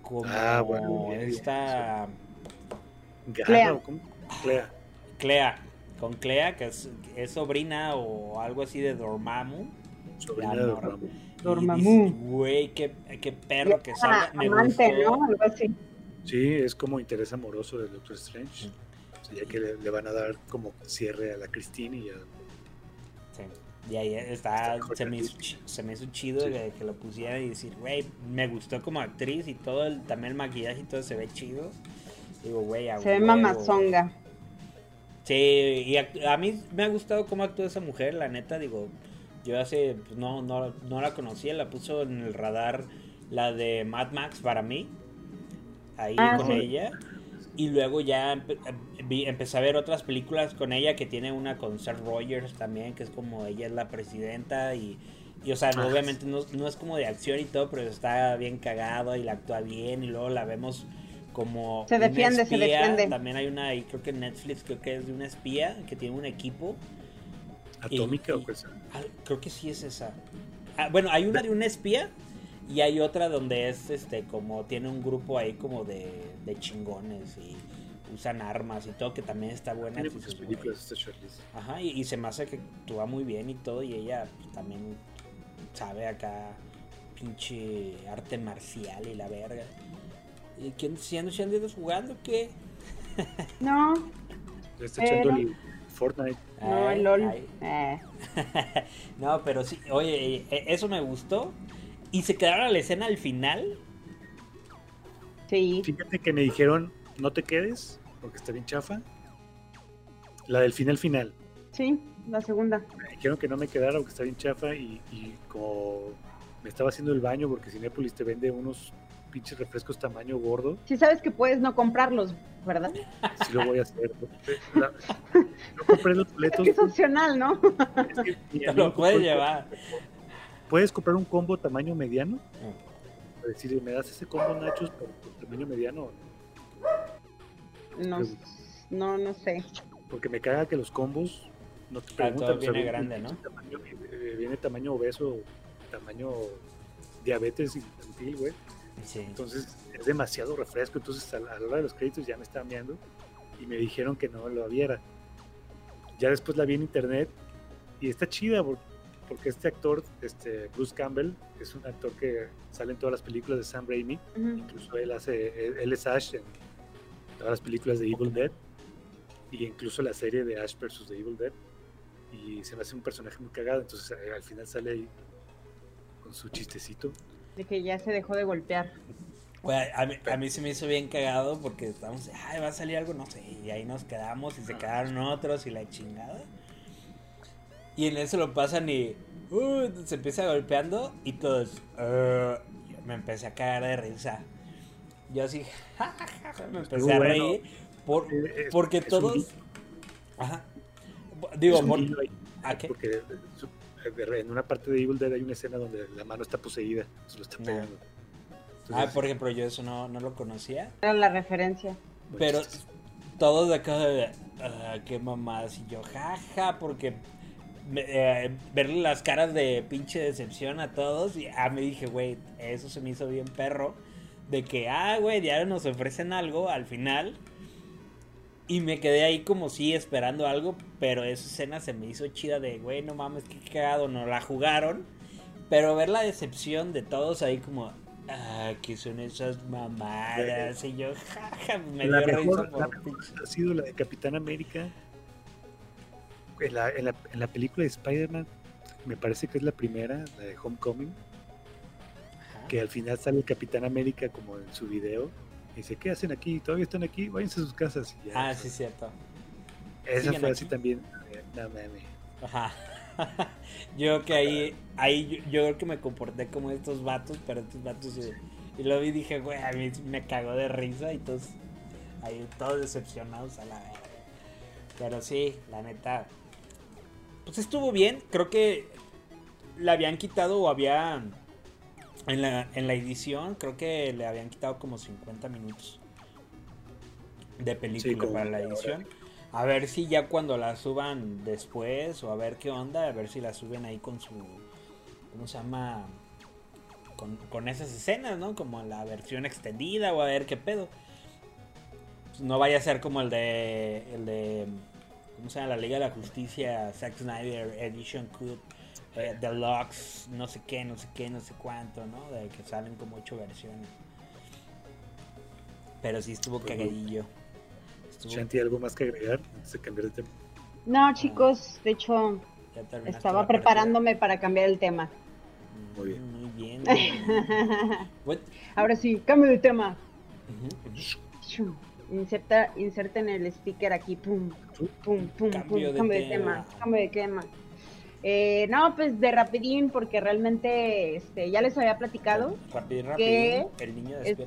Speaker 4: como
Speaker 3: Ah, bueno, bien,
Speaker 4: esta.
Speaker 2: Clea.
Speaker 3: Clea,
Speaker 4: con Clea, que es, es sobrina o algo así de Dormammu.
Speaker 3: Sobrina de. Dormammu.
Speaker 2: Dormammu.
Speaker 4: Güey, qué, qué perro que salga. Me
Speaker 2: Amante,
Speaker 4: gustó.
Speaker 2: ¿no? Algo así.
Speaker 3: Sí, es como interés amoroso del Doctor Strange. O sea, ya que le, le van a dar como cierre a la Christine y ya.
Speaker 4: Sí. Y ahí está,
Speaker 3: Está
Speaker 4: se me, hizo, se me hizo chido
Speaker 3: Sí.
Speaker 4: que, que lo pusiera y decir, güey, me gustó como actriz y todo, el, también el maquillaje y todo se ve chido. Digo, güey, a
Speaker 2: Se ve mamazonga.
Speaker 4: Sí, y act- a mí me ha gustado cómo actúa esa mujer, la neta, digo, yo hace, pues no, no, no la conocía, la puso en el radar la de Mad Max para mí, ahí
Speaker 2: Ah,
Speaker 4: con
Speaker 2: sí.
Speaker 4: ella, y luego ya empe- vi- empecé a ver otras películas con ella, que tiene una con Seth Rogers también, que es como ella es la presidenta, y, y o sea,
Speaker 3: Ah,
Speaker 4: obviamente no, no es como de acción y todo, pero está bien cagado y la actúa bien, y luego la vemos como
Speaker 2: Se
Speaker 4: una
Speaker 2: defiende, se
Speaker 4: espía.
Speaker 2: defiende.
Speaker 4: También hay una ahí, creo que en Netflix, creo que es de una espía que tiene un equipo.
Speaker 3: Atómica
Speaker 4: Y-
Speaker 3: o qué sea.
Speaker 4: Creo que sí es esa. Ah, bueno, hay una de una espía y hay otra donde es este como tiene un grupo ahí como de, de chingones y usan armas y todo que también está buena.
Speaker 3: Tiene muchas películas esta.
Speaker 4: Ajá, y, y se me hace que actúa muy bien y todo y ella pues, también sabe acá pinche arte marcial y la verga. ¿Y quién siendo andas jugando qué?
Speaker 2: No,
Speaker 3: Le está echando Fortnite.
Speaker 2: no,
Speaker 4: Ay,
Speaker 2: LOL.
Speaker 4: ay.
Speaker 2: Eh,
Speaker 4: no, pero sí, oye, eh, eso me gustó. Y se quedaron a la escena al final.
Speaker 2: sí.
Speaker 3: Fíjate que me dijeron, no te quedes, porque está bien chafa. La del final final.
Speaker 2: Sí, la segunda.
Speaker 3: Me dijeron que no me quedara porque está bien chafa y, y como me estaba haciendo el baño porque Cinépolis te vende unos pinches refrescos tamaño gordo,
Speaker 2: Sí sabes que puedes no comprarlos, ¿verdad?
Speaker 3: sí lo voy a hacer. La- no compré los boletos.
Speaker 2: Es opcional, ¿no?
Speaker 3: es que
Speaker 4: Te lo puedes llevar.
Speaker 3: Puedes comprar un combo tamaño mediano.
Speaker 4: Ah.
Speaker 3: Es decir, me das ese combo nachos por, por tamaño mediano.
Speaker 2: No, no, no sé.
Speaker 3: Porque me caga que los combos no te
Speaker 4: Ah,
Speaker 3: preguntan.
Speaker 4: todo
Speaker 3: o sea,
Speaker 4: viene grande, ¿no?
Speaker 3: Tamaño, eh, viene tamaño obeso, tamaño diabetes infantil, güey.
Speaker 4: Sí.
Speaker 3: Entonces es demasiado refresco. Entonces a la, hora de los créditos ya me estaban viendo y me dijeron que no lo viera. Ya después la vi en internet y está chida por- porque este actor, este Bruce Campbell, es un actor que sale en todas las películas de Sam Raimi. Incluso él hace, él, él es Ash en todas las películas de Evil Dead y incluso la serie de Ash vs. The Evil Dead. Y se me hace un personaje muy cagado. Entonces eh, al final sale ahí con su chistecito.
Speaker 2: De que ya se dejó de golpear.
Speaker 4: A, mí, a mí se me hizo bien cagado porque estábamos, ay, va a salir algo, no sé, y ahí nos quedamos y se quedaron otros y la chingada. Y en eso lo pasan y uh, se empieza golpeando y todos, "Uh", yo me empecé a cagar de risa. Yo así, "Ja, ja, ja, ja", me empecé
Speaker 3: Muy
Speaker 4: a
Speaker 3: bueno.
Speaker 4: reír por,
Speaker 3: Eh, es-
Speaker 4: porque todos... Ajá. Digo,
Speaker 3: es un
Speaker 4: por- ¿a qué?
Speaker 3: porque eh, eh, en una parte de Evil Dead hay una escena donde la mano está poseída, se lo está
Speaker 4: No.
Speaker 3: pegando.
Speaker 4: Ah, por ejemplo, yo eso no, no lo conocía.
Speaker 2: Era la referencia.
Speaker 4: Pero todos de acá de "Ah, qué mamadas y yo jaja porque me- eh, verle las caras de pinche decepción a todos y ah, me dije güey eso se me hizo bien perro de que ah güey ya nos ofrecen algo al final y me quedé ahí como sí esperando algo pero esa escena se me hizo chida de güey no mames qué cagado no la jugaron pero ver la decepción de todos ahí como ah qué son esas mamadas y yo jaja me
Speaker 3: la
Speaker 4: dio
Speaker 3: mejor,
Speaker 4: risa
Speaker 3: la mejor ha sido la de Capitán América. En la, en la, en la película de Spider-Man, me parece que es la primera, la de Homecoming,
Speaker 4: Ajá.
Speaker 3: que al final sale el Capitán América como en su video. Y dice, ¿qué hacen aquí? ¿Todavía están aquí? Váyanse a sus casas. Y ya,
Speaker 4: Ah, sí, cierto.
Speaker 3: Esa fue así también. No mames.
Speaker 4: Ajá. yo creo que ahí, ahí yo, yo creo que me comporté como estos vatos, pero estos vatos eh, y lo vi y dije, güey, a mí me cagó de risa y todos ahí todos decepcionados a la verga. Pero sí, la neta, pues estuvo bien. Creo que le habían quitado o había en la, en la edición, creo que le habían quitado como 50 minutos de película para la edición. A ver si ya cuando la suban después o a ver qué onda, a ver si la suben ahí con su, ¿cómo se llama? Con, con esas escenas, ¿no? Como la versión extendida o a ver qué pedo. No vaya a ser como el de, el de, ¿cómo se llama? La Liga de la Justicia, Zack Snyder Edition Cut, eh, Deluxe, no sé qué, no sé qué, no sé cuánto, ¿no? De que salen como ocho versiones. Pero sí estuvo cagadillo. Estuvo-
Speaker 3: Shanti, ¿algo más que agregar antes de cambiar de tema?
Speaker 2: No, chicos, de hecho, estaba preparándome para cambiar el tema.
Speaker 3: Muy bien.
Speaker 4: Muy bien. muy bien.
Speaker 2: Ahora sí, cambio de tema. Shum. Inserta, inserten el sticker aquí, pum, pum, pum,
Speaker 4: Cambio
Speaker 2: pum,
Speaker 4: de
Speaker 2: cambio de
Speaker 4: tema.
Speaker 2: tema, cambio de tema. Eh, no, pues de rapidín, porque realmente este, ya les había platicado
Speaker 4: Rápido, rápido.
Speaker 2: ¿Qué?
Speaker 4: El niño
Speaker 2: Es-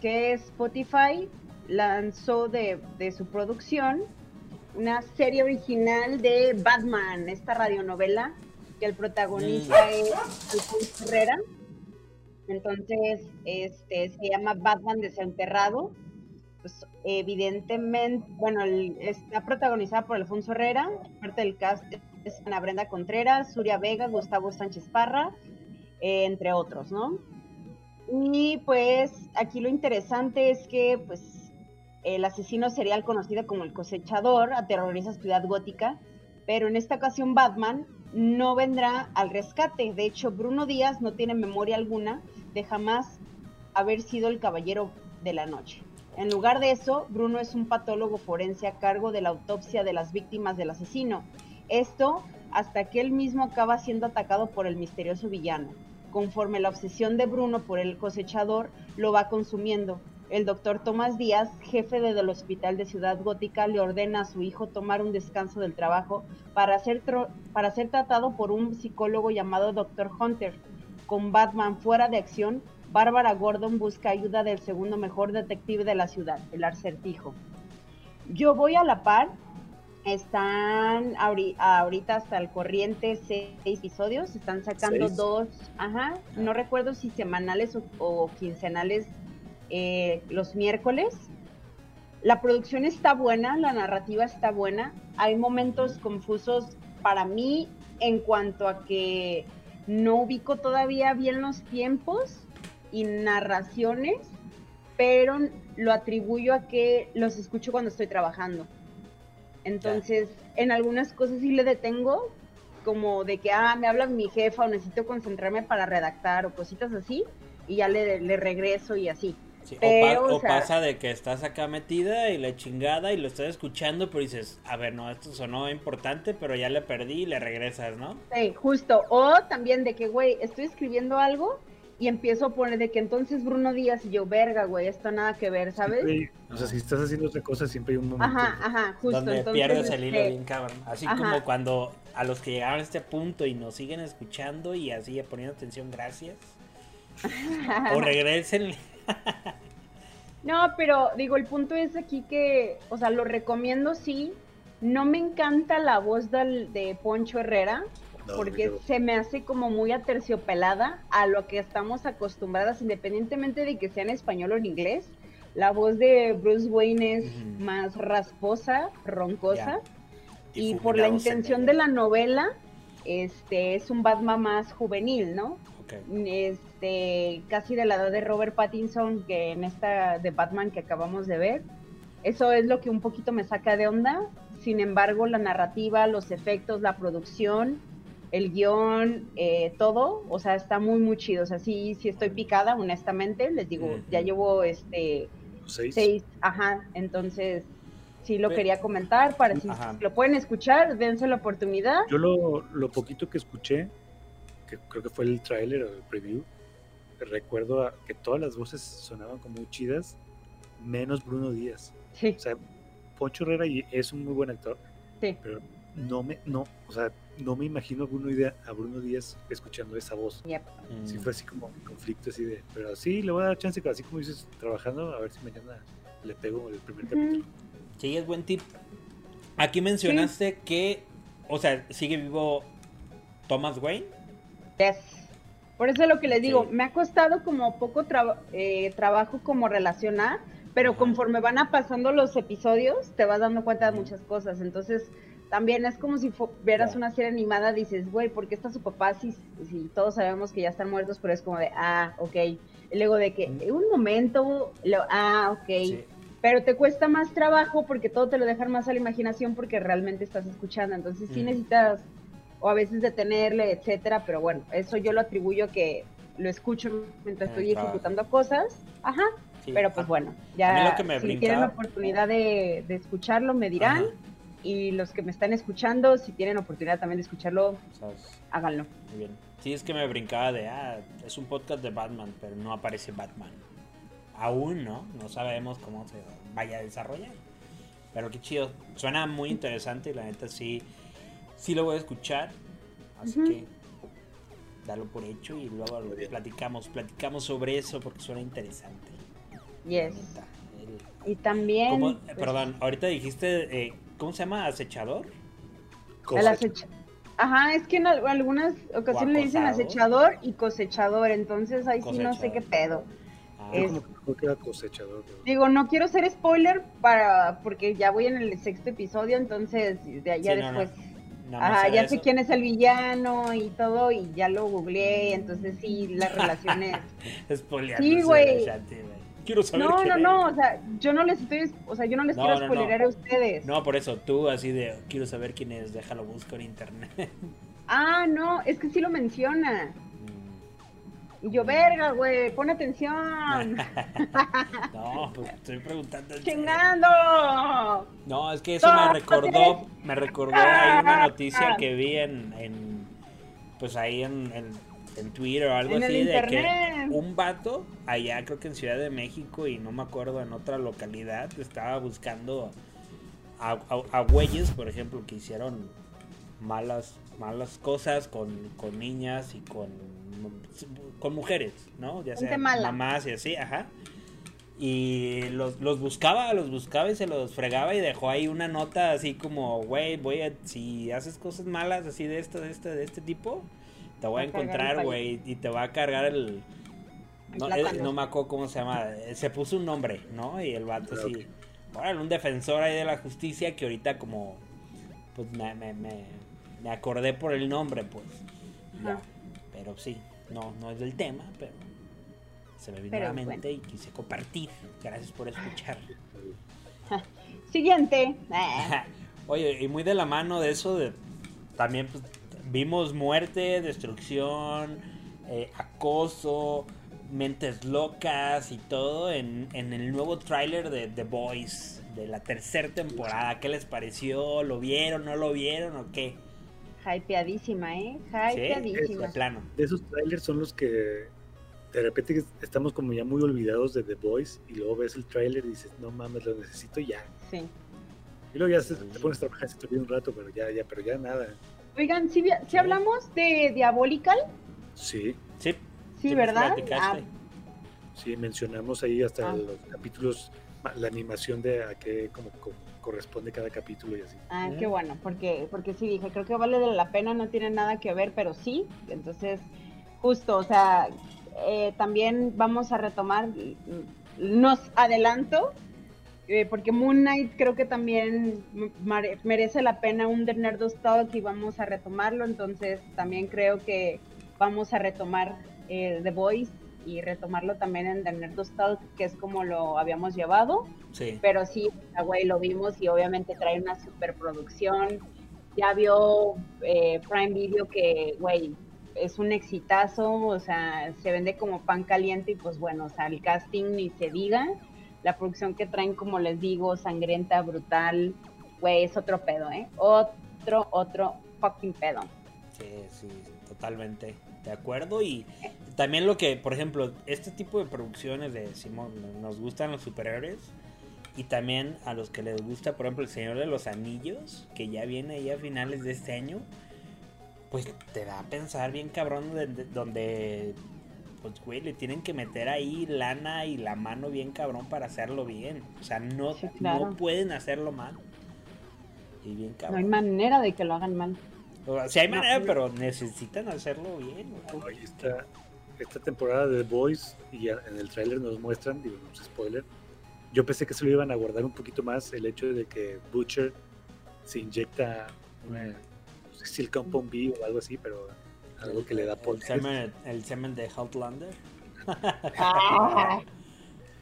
Speaker 2: que Spotify lanzó de, de su producción una serie original de Batman, esta radionovela, que el protagonista es Alfonso Herrera. Entonces, este, se llama Batman desenterrado. Pues, evidentemente, bueno, el- está protagonizada por Alfonso Herrera, parte del cast es Ana Brenda Contreras, Suria Vega, Gustavo Sánchez Parra, eh, entre otros, ¿no? Y pues aquí lo interesante es que pues el asesino serial conocido como el cosechador aterroriza Ciudad Gótica, pero en esta ocasión Batman no vendrá al rescate. De hecho, Bruno Díaz no tiene memoria alguna de jamás haber sido el caballero de la noche. En lugar de eso, Bruno es un patólogo forense a cargo de la autopsia de las víctimas del asesino. Esto hasta que él mismo acaba siendo atacado por el misterioso villano conforme la obsesión de Bruno por el cosechador lo va consumiendo. El doctor Tomás Díaz, jefe de- del hospital de Ciudad Gótica, le ordena a su hijo tomar un descanso del trabajo para ser, para ser tratado por un psicólogo llamado Dr. Hunter. Con Batman fuera de acción, Bárbara Gordon busca ayuda del segundo mejor detective de la ciudad, el acertijo. Yo voy a la par están ahori- ahorita hasta el corriente seis episodios, están sacando
Speaker 3: ¿Seis?
Speaker 2: dos, ajá, no recuerdo si semanales o, o quincenales eh, los miércoles. La producción está buena, la narrativa está buena, hay momentos confusos para mí en cuanto a que no ubico todavía bien los tiempos y narraciones, pero lo atribuyo a que los escucho cuando estoy trabajando. Entonces, en algunas cosas sí le detengo, como de que, ah, me habla mi jefa o necesito concentrarme para redactar o cositas así, y ya le, le regreso y así.
Speaker 4: Sí, o,
Speaker 2: Pero,
Speaker 4: pa-
Speaker 2: o
Speaker 4: o
Speaker 2: sea-
Speaker 4: pasa de que estás acá metida y la chingada y lo estás escuchando, pero dices, a ver, no, esto sonó importante, pero ya le perdí y le regresas, ¿no?
Speaker 2: Sí, justo. O también de que, güey, estoy escribiendo algo y empiezo a poner de que entonces Bruno Díaz y yo, verga, güey, esto nada que ver, ¿sabes?
Speaker 3: Siempre o sea, si estás haciendo otra cosa, siempre hay un momento.
Speaker 2: Ajá, ajá, justo.
Speaker 4: donde
Speaker 2: entonces,
Speaker 4: pierdes el hilo
Speaker 2: este,
Speaker 4: bien cabrón. Así
Speaker 2: ajá.
Speaker 4: como cuando a los que llegaron a este punto y nos siguen escuchando y así poniendo atención, gracias. O regresen.
Speaker 2: No, pero digo, el punto es aquí que, o sea, lo recomiendo sí. No me encanta la voz del, de Poncho Herrera,
Speaker 3: No,
Speaker 2: porque
Speaker 3: quedo-
Speaker 2: se me hace como muy aterciopelada a lo que estamos acostumbradas, independientemente de que sea en español o en inglés. La voz de Bruce Wayne es
Speaker 4: Ujú.
Speaker 2: más rasposa, roncosa.
Speaker 4: Ya.
Speaker 2: Y por la intención de la novela, este es un Batman más juvenil, ¿no?
Speaker 4: Ok.
Speaker 2: este casi de la edad de Robert Pattinson que en esta de Batman que acabamos de ver. Eso es lo que un poquito me saca de onda. Sin embargo, la narrativa, los efectos, la producción, el guion, eh, todo, o sea, está muy, muy chido. O sea, sí, sí estoy picada, honestamente. Les digo, ya llevo este
Speaker 3: Seis.
Speaker 2: seis, ajá, entonces sí lo quería comentar para si
Speaker 4: Ajá.
Speaker 2: lo pueden escuchar, dense la oportunidad.
Speaker 3: Yo lo, lo poquito que escuché, que creo que fue el tráiler o el preview, recuerdo a- que todas las voces sonaban como muy chidas, menos Bruno Díaz.
Speaker 2: Sí,
Speaker 3: O sea, Poncho Herrera es un muy buen actor,
Speaker 2: sí.
Speaker 3: pero no me, no, o sea, no me imagino a Bruno, Díaz, a Bruno Díaz escuchando esa voz.
Speaker 2: Yep.
Speaker 4: Mm.
Speaker 3: Sí fue así como un conflicto así de, pero sí, le voy a dar chance, así como dices, trabajando, a ver si mañana le pego el primer
Speaker 2: Ujú.
Speaker 3: capítulo.
Speaker 4: Sí, es buen tip. Aquí mencionaste que, o sea, sigue vivo Thomas Wayne.
Speaker 2: Yes. Por eso es lo que les digo,
Speaker 4: Sí.
Speaker 2: me ha costado como poco traba- eh, trabajo como relacionar, pero conforme van a pasando los episodios, te vas dando cuenta de muchas cosas. Entonces, también es como si vieras una serie animada, dices, güey, ¿por qué está su papá si, si todos sabemos que ya están muertos? Pero es como de, ah, ok. Y luego de que. "Eh, un momento, lo- ah, ok.
Speaker 4: Sí.
Speaker 2: pero te cuesta más trabajo porque todo te lo dejan más a la imaginación porque realmente estás escuchando. Entonces sí
Speaker 4: Mm.
Speaker 2: necesitas o a veces detenerle, etcétera, pero bueno, eso yo lo atribuyo a que lo escucho mientras estoy ejecutando cosas. Ajá,
Speaker 4: Sí.
Speaker 2: pero pues
Speaker 4: Ah,
Speaker 2: bueno, ya
Speaker 4: lo que me
Speaker 2: si
Speaker 4: brincaba-
Speaker 2: tienen la oportunidad de, de escucharlo me dirán
Speaker 4: Ajá.
Speaker 2: Y los que me están escuchando, si tienen oportunidad también de escucharlo,
Speaker 4: o sea, es-
Speaker 2: háganlo.
Speaker 4: Muy bien. Sí, es que me brincaba de, ah, es un podcast de Batman, pero no aparece Batman. Aún, ¿no? No sabemos cómo se vaya a desarrollar. Pero qué chido. Suena muy interesante y la neta sí, sí lo voy a escuchar. Así que dalo por hecho y luego lo platicamos. Platicamos sobre eso porque suena interesante.
Speaker 2: Yes.
Speaker 4: El-
Speaker 2: Y también...
Speaker 4: ¿cómo-
Speaker 2: pues,
Speaker 4: perdón, ahorita dijiste, eh, ¿cómo se llama? ¿Acechador?
Speaker 2: el acecha- Ajá, es que en al- algunas ocasiones le dicen acechador y cosechador, entonces ahí sí no sé qué pedo.
Speaker 4: Ah,
Speaker 2: Es-
Speaker 3: como que era cosechador. pero-
Speaker 2: Digo, no quiero ser spoiler para porque ya voy en el sexto episodio, entonces de allá
Speaker 4: Sí, no, no.
Speaker 2: después.
Speaker 4: más
Speaker 2: Ajá, ya sé quién es el villano y todo, y ya lo googleé, entonces sí, las relaciones. Sí, güey.
Speaker 4: Quiero saber
Speaker 2: No, no, no, o sea, yo no les estoy, o sea, yo no les
Speaker 4: No,
Speaker 2: quiero
Speaker 4: no,
Speaker 2: a ustedes.
Speaker 4: No, por eso, tú así de, quiero saber quién es, déjalo busco en internet.
Speaker 2: Ah, no, es que sí lo menciona.
Speaker 4: Mm,
Speaker 2: Y yo, verga, güey, pon atención.
Speaker 4: no, pues estoy preguntando.
Speaker 2: ¡Chingando!
Speaker 4: No, es que eso me recordó, me recordó ahí una noticia que vi en, en pues ahí en, en, en Twitter o algo
Speaker 2: En
Speaker 4: así de que un vato allá creo que en Ciudad de México y no me acuerdo en otra localidad estaba buscando a, a- a güeyes, por ejemplo, que hicieron malas malas cosas con, con niñas y con, con mujeres, ¿no? Ya sea mamás y así, ajá. Y los, los buscaba, los buscaba y se los fregaba y dejó ahí una nota así como, güey, voy a, si haces cosas malas así de esto, de este, de este tipo, te voy a encontrar, güey, y te va a cargar el... No, me acuerdo cómo se llama, eh, se puso un nombre, ¿no? Y el vato
Speaker 3: Ah,
Speaker 4: así, bueno, un defensor ahí de la justicia que ahorita como, pues me, me, me, me acordé por el nombre, pues. Ya. Pero sí, no, no es del tema, pero se me vino
Speaker 2: Pero
Speaker 4: a la mente y quise compartir. Gracias por escuchar.
Speaker 2: Siguiente. Ah,
Speaker 4: Oye, y muy de la mano de eso, de, también pues, vimos muerte, destrucción, eh, acoso, mentes locas y todo en, en el nuevo tráiler de The Boys de la tercera temporada. ¿Qué les pareció? ¿Lo vieron? ¿No lo vieron? ¿O qué?
Speaker 2: Hypeadísima, ¿eh?
Speaker 4: Sí,
Speaker 2: Hypeadísima.
Speaker 4: de plano.
Speaker 3: De esos trailers son los que de repente estamos como ya muy olvidados de The Voice y luego ves el trailer y dices, no mames, lo necesito ya.
Speaker 2: Sí.
Speaker 3: Y luego ya se- te pones a trabajar, se te olvida un rato, pero ya, ya, pero ya nada.
Speaker 2: Oigan, si si hablamos de Diabolical,
Speaker 3: Sí,
Speaker 4: Sí,
Speaker 2: sí, ¿verdad? Ah,
Speaker 3: sí, mencionamos ahí hasta
Speaker 2: Ah.
Speaker 3: los capítulos, la animación de a qué como, como corresponde cada capítulo y así.
Speaker 2: Ah, qué bueno, porque, porque sí dije, creo que vale la pena, no tiene nada que ver, pero sí, entonces, justo, o sea, eh, también vamos a retomar, mm, nos adelanto, eh, porque Moon Knight creo que también merece la pena un The Nerdos Talk y vamos a retomarlo, entonces también creo que vamos a retomar eh, The Voice y retomarlo también en The Nerdos Talk, que es como lo habíamos llevado.
Speaker 4: Sí.
Speaker 2: Pero sí, güey, lo vimos y obviamente trae una superproducción. Ya vio eh, Prime Video que, güey, es un exitazo, o sea, se vende como pan caliente y pues bueno, o sea, el casting ni se diga. La producción que traen, como les digo, sangrienta, brutal, güey, es otro pedo, ¿eh? Otro, otro fucking pedo.
Speaker 4: Sí, sí, totalmente de acuerdo. Y también lo que, por ejemplo, este tipo de producciones de Simón, nos gustan los superhéroes. Y también a los que les gusta, por ejemplo, El Señor de los Anillos, que ya viene ahí a finales de este año. Pues te da a pensar bien cabrón de- de- donde, pues güey, le tienen que meter ahí lana y la mano bien cabrón para hacerlo bien. O sea, no,
Speaker 2: Sí, claro.
Speaker 4: no pueden hacerlo mal. Y bien
Speaker 2: No hay manera de que lo hagan mal.
Speaker 4: O sea, sí hay
Speaker 2: No,
Speaker 4: manera,
Speaker 2: no.
Speaker 4: pero necesitan hacerlo bien. güey.
Speaker 3: Ahí está esta temporada de The Boys y en el tráiler nos muestran, digo, no es spoiler. Yo pensé que se lo iban a guardar un poquito más el hecho de que Butcher se inyecta una, no sé si el Compound B o algo así, pero algo que le da
Speaker 4: el
Speaker 3: poder.
Speaker 4: semen, el semen de Outlander.
Speaker 2: Ah,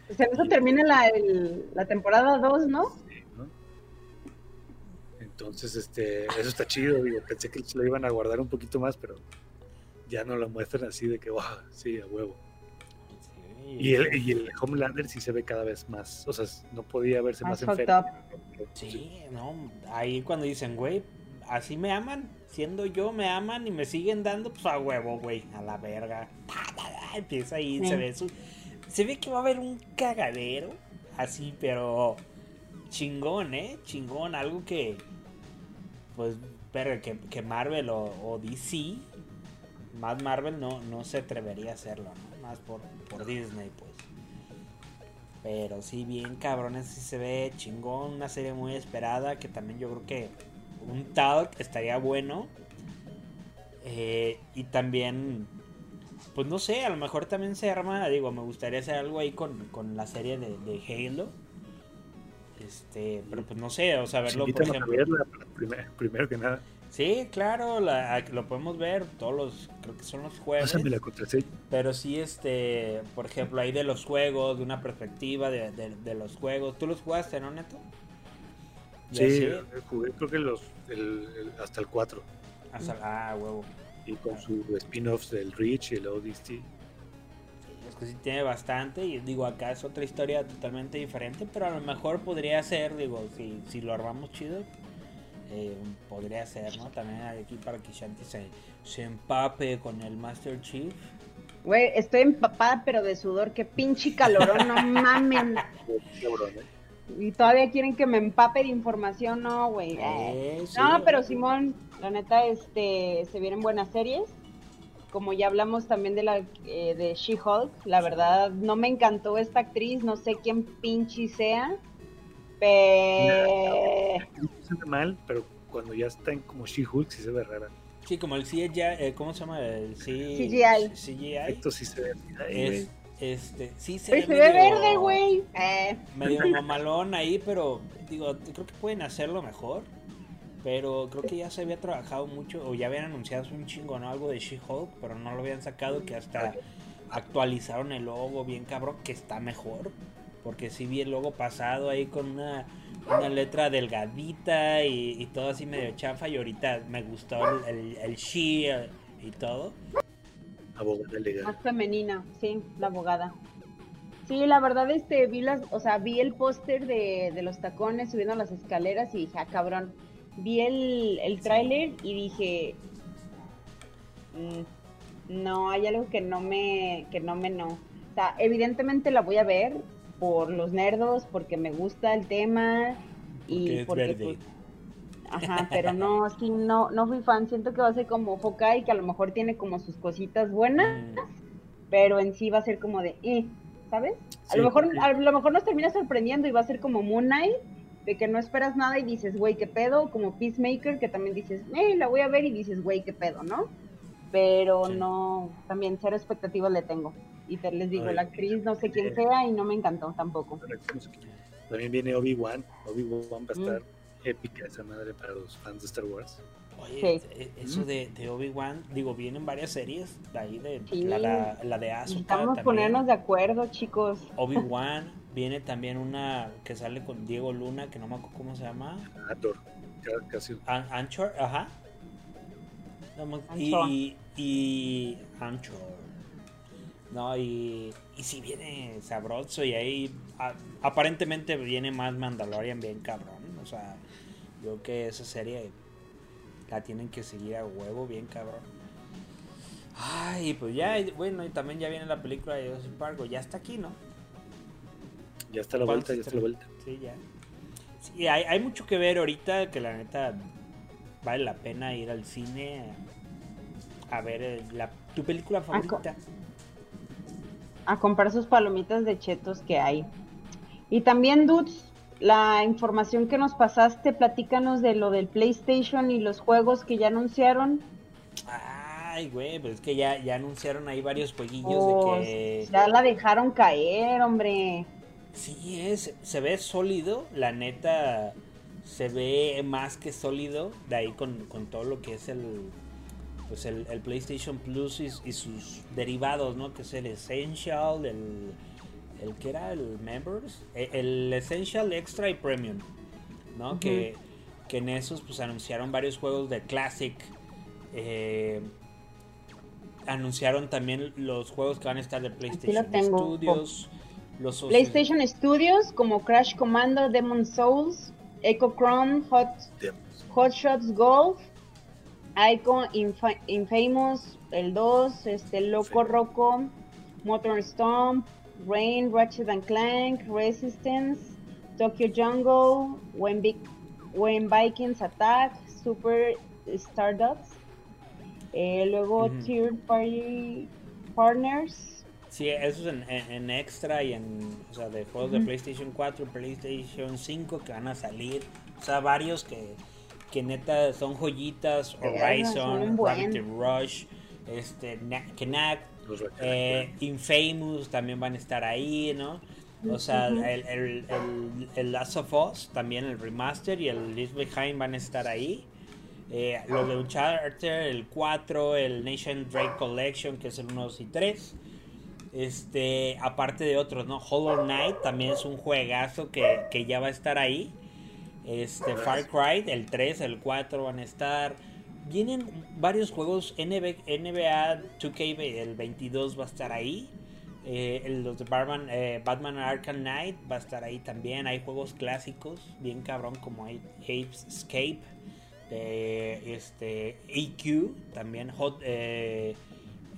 Speaker 2: Pues en eso termina la, el- la temporada 2, ¿no?
Speaker 3: Sí, ¿no? Entonces, este, eso está chido, digo, pensé que se lo iban a guardar un poquito más, pero ya no lo muestran así de que, wow, sí, a huevo.
Speaker 4: Sí.
Speaker 3: Y el, y el Homelander sí se ve cada vez más, o sea, no podía verse
Speaker 2: Más
Speaker 3: enfermo.
Speaker 4: Sí, no, ahí cuando dicen, güey, así me aman, siendo yo me aman y me siguen dando, pues a huevo, güey, a la verga. Empieza ahí,
Speaker 2: Sí.
Speaker 4: se ve su... Se ve que va a haber un cagadero, así, pero chingón, ¿eh? Chingón, algo que, pues, verga, que, que Marvel o, o DC, más Marvel no, no se atrevería a hacerlo, ¿no? Más por, por Disney, pues. Pero sí, bien cabrones, sí se ve chingón, una serie muy esperada, que también yo creo que un talk estaría bueno. Eh, y también, pues no sé, a lo mejor también se arma, digo, me gustaría hacer algo ahí con, con la serie de, de Halo. Este, pero pues no sé, o sea, verlo, por ejemplo.
Speaker 3: verla, primer- primero que nada.
Speaker 4: Sí, claro, la- lo podemos ver todos los, creo que son los jueves. Pero sí, este, por ejemplo, ahí de los juegos, de una perspectiva de, de- de los juegos. ¿Tú los jugaste, no, Neto?
Speaker 3: Sí, jugué creo que los, el- el- hasta el 4.
Speaker 4: hasta- ah, huevo.
Speaker 3: Y con su spin-offs del Reach y el ODST.
Speaker 4: Es que sí tiene bastante. Y digo, acá es otra historia totalmente diferente. Pero a lo mejor podría ser, digo, si, si lo armamos chido, eh, podría ser, ¿no? También aquí para que Shanti se, se empape con el Master Chief.
Speaker 2: Güey, estoy empapada, pero de sudor. Qué pinche calorón, no mamen. Y todavía quieren que me empape de información, no, güey.
Speaker 4: Eh, sí.
Speaker 2: No, pero Simón, la neta, este, se vienen buenas series. Como ya hablamos también de la eh, de She-Hulk, la verdad no me encantó esta actriz, no sé quién pinche sea, pero
Speaker 3: No se ve mal, pero cuando ya está en como She-Hulk sí se ve rara.
Speaker 4: Sí, como el CGI, eh, ¿cómo se llama? El C-
Speaker 2: CGI.
Speaker 4: CGI.
Speaker 3: Esto sí se ve. Ay,
Speaker 4: Es,
Speaker 3: güey.
Speaker 4: Este, sí se ve,
Speaker 2: se ve
Speaker 4: medio-
Speaker 2: verde, güey. Eh,
Speaker 4: Medio mamalón ahí, pero digo, creo que pueden hacerlo mejor. Pero creo que ya se había trabajado mucho, o ya habían anunciado un chingo, ¿no? Algo de She-Hulk, pero no lo habían sacado, que hasta actualizaron el logo bien cabrón, que está mejor. Porque sí vi el logo pasado ahí con una, una letra delgadita y, y todo así medio chafa. Y ahorita me gustó el, el, el She eh, y todo.
Speaker 3: Abogada legal.
Speaker 2: más femenina, sí, la abogada. Sí, la verdad, este, vi las, o sea, vi el póster de, de los tacones subiendo las escaleras y dije, ah, cabrón. Vi el, el tráiler y dije, mm, no, hay algo que no me, que no me no. O sea, evidentemente la voy a ver por los nerdos, porque me gusta el tema
Speaker 4: Porque
Speaker 2: y
Speaker 4: es
Speaker 2: porque
Speaker 4: verde.
Speaker 2: pues, Ajá, pero no, sí, no, no fui fan. Siento que va a ser como Hawkeye, que a lo mejor tiene como sus cositas buenas,
Speaker 4: Mm,
Speaker 2: pero en sí va a ser como de, eh, ¿sabes? A lo mejor, a lo mejor nos termina sorprendiendo y va a ser como Moon Knight, de que no esperas nada y dices, güey, qué pedo, como Peacemaker, que también dices, eh, la voy a ver y dices, güey, qué pedo, ¿no? Pero
Speaker 4: Sí.
Speaker 2: no, también cero expectativas le tengo. Y te les digo,
Speaker 3: Ay,
Speaker 2: la actriz no sé quién sea y no me encantó tampoco.
Speaker 3: También viene Obi-Wan. Obi-Wan va a
Speaker 2: Mm.
Speaker 3: Épica esa madre para los fans de Star Wars.
Speaker 4: Oye,
Speaker 2: Sí.
Speaker 4: e- eso de, de Obi-Wan, digo, vienen varias series de ahí, de
Speaker 2: Sí.
Speaker 4: la, la, la de Ahsoka
Speaker 2: Necesitamos
Speaker 4: también.
Speaker 2: ponernos de acuerdo, chicos.
Speaker 4: Obi-Wan, viene también una que sale con Diego Luna, que no me acuerdo cómo se llama.
Speaker 3: Andor. ca- Casi.
Speaker 4: An- Anchor, ajá. No y, y Anchor. No, y, y si viene sabroso y ahí a- aparentemente viene más Mandalorian bien cabrón. O sea, yo creo que esa serie la tienen que seguir a huevo bien cabrón. Ay, pues ya, bueno, y también ya viene la película de Jurassic Park, ya está aquí, ¿no?
Speaker 3: Ya está la
Speaker 4: ¿Cuándo
Speaker 3: vuelta, ya está la vuelta.
Speaker 4: Sí, ya. Sí, hay, hay mucho que ver ahorita que la neta vale la pena ir al cine a, a ver la, tu película favorita.
Speaker 2: a comprar sus palomitas de chetos que hay. Y también, Dudes, la información que nos pasaste, platícanos de lo del PlayStation y los juegos que ya anunciaron.
Speaker 4: Ay, güey, pues es que ya, ya anunciaron ahí varios jueguillos
Speaker 2: Oh,
Speaker 4: de que...
Speaker 2: Ya la dejaron caer, hombre.
Speaker 4: Sí, es, se ve sólido, la neta se ve más que sólido, de ahí con, con todo lo que es el pues el, el PlayStation Plus y, y sus derivados, ¿no? Que es el Essential, el, el que era el Members, eh, el Essential Extra y Premium, ¿no? que, que en esos pues anunciaron varios juegos de Classic. eh, anunciaron también los juegos que van a estar de PlayStation
Speaker 2: tengo.
Speaker 4: Studios. Los
Speaker 2: PlayStation Studios como Crash Commando, Demon Souls, Echo Chrome, Hot, Hot Shots Golf, Icon, Infa- Infamous, el 2, este, Loco
Speaker 3: Sí.
Speaker 2: Roco, Motor Storm, Rain, Ratchet and Clank, Resistance, Tokyo Jungle, When, When Vikings Attack, Super Stardust, eh, luego. Third Party Partners,
Speaker 4: Sí, eso es en, en- en extra y en, o sea, de juegos de. PlayStation 4, PlayStation 5 que van a salir. O sea, varios que, que neta son joyitas. Horizon. Gravity Rush, este, Na- Knack, eh. Infamous también van a estar ahí, ¿no? O sea, el, el, el, el Last of Us, también el remaster y el Leave Behind van a estar ahí. Eh, lo de Uncharted, el 4, el Nation Drake Collection, que es el 1, 2 y 3. Este, aparte de otros, ¿no? Hollow Knight también es un juegazo que, que ya va a estar ahí. Este, Far Cry, el 3, el 4 van a estar. Vienen varios juegos. NB NBA 2K, el 22 va a estar ahí. Eh, los de Batman, eh, Batman Arkham Knight va a estar ahí también. Hay juegos clásicos, bien cabrón, como hay Apes Escape, de este, AQ, también Hot, eh,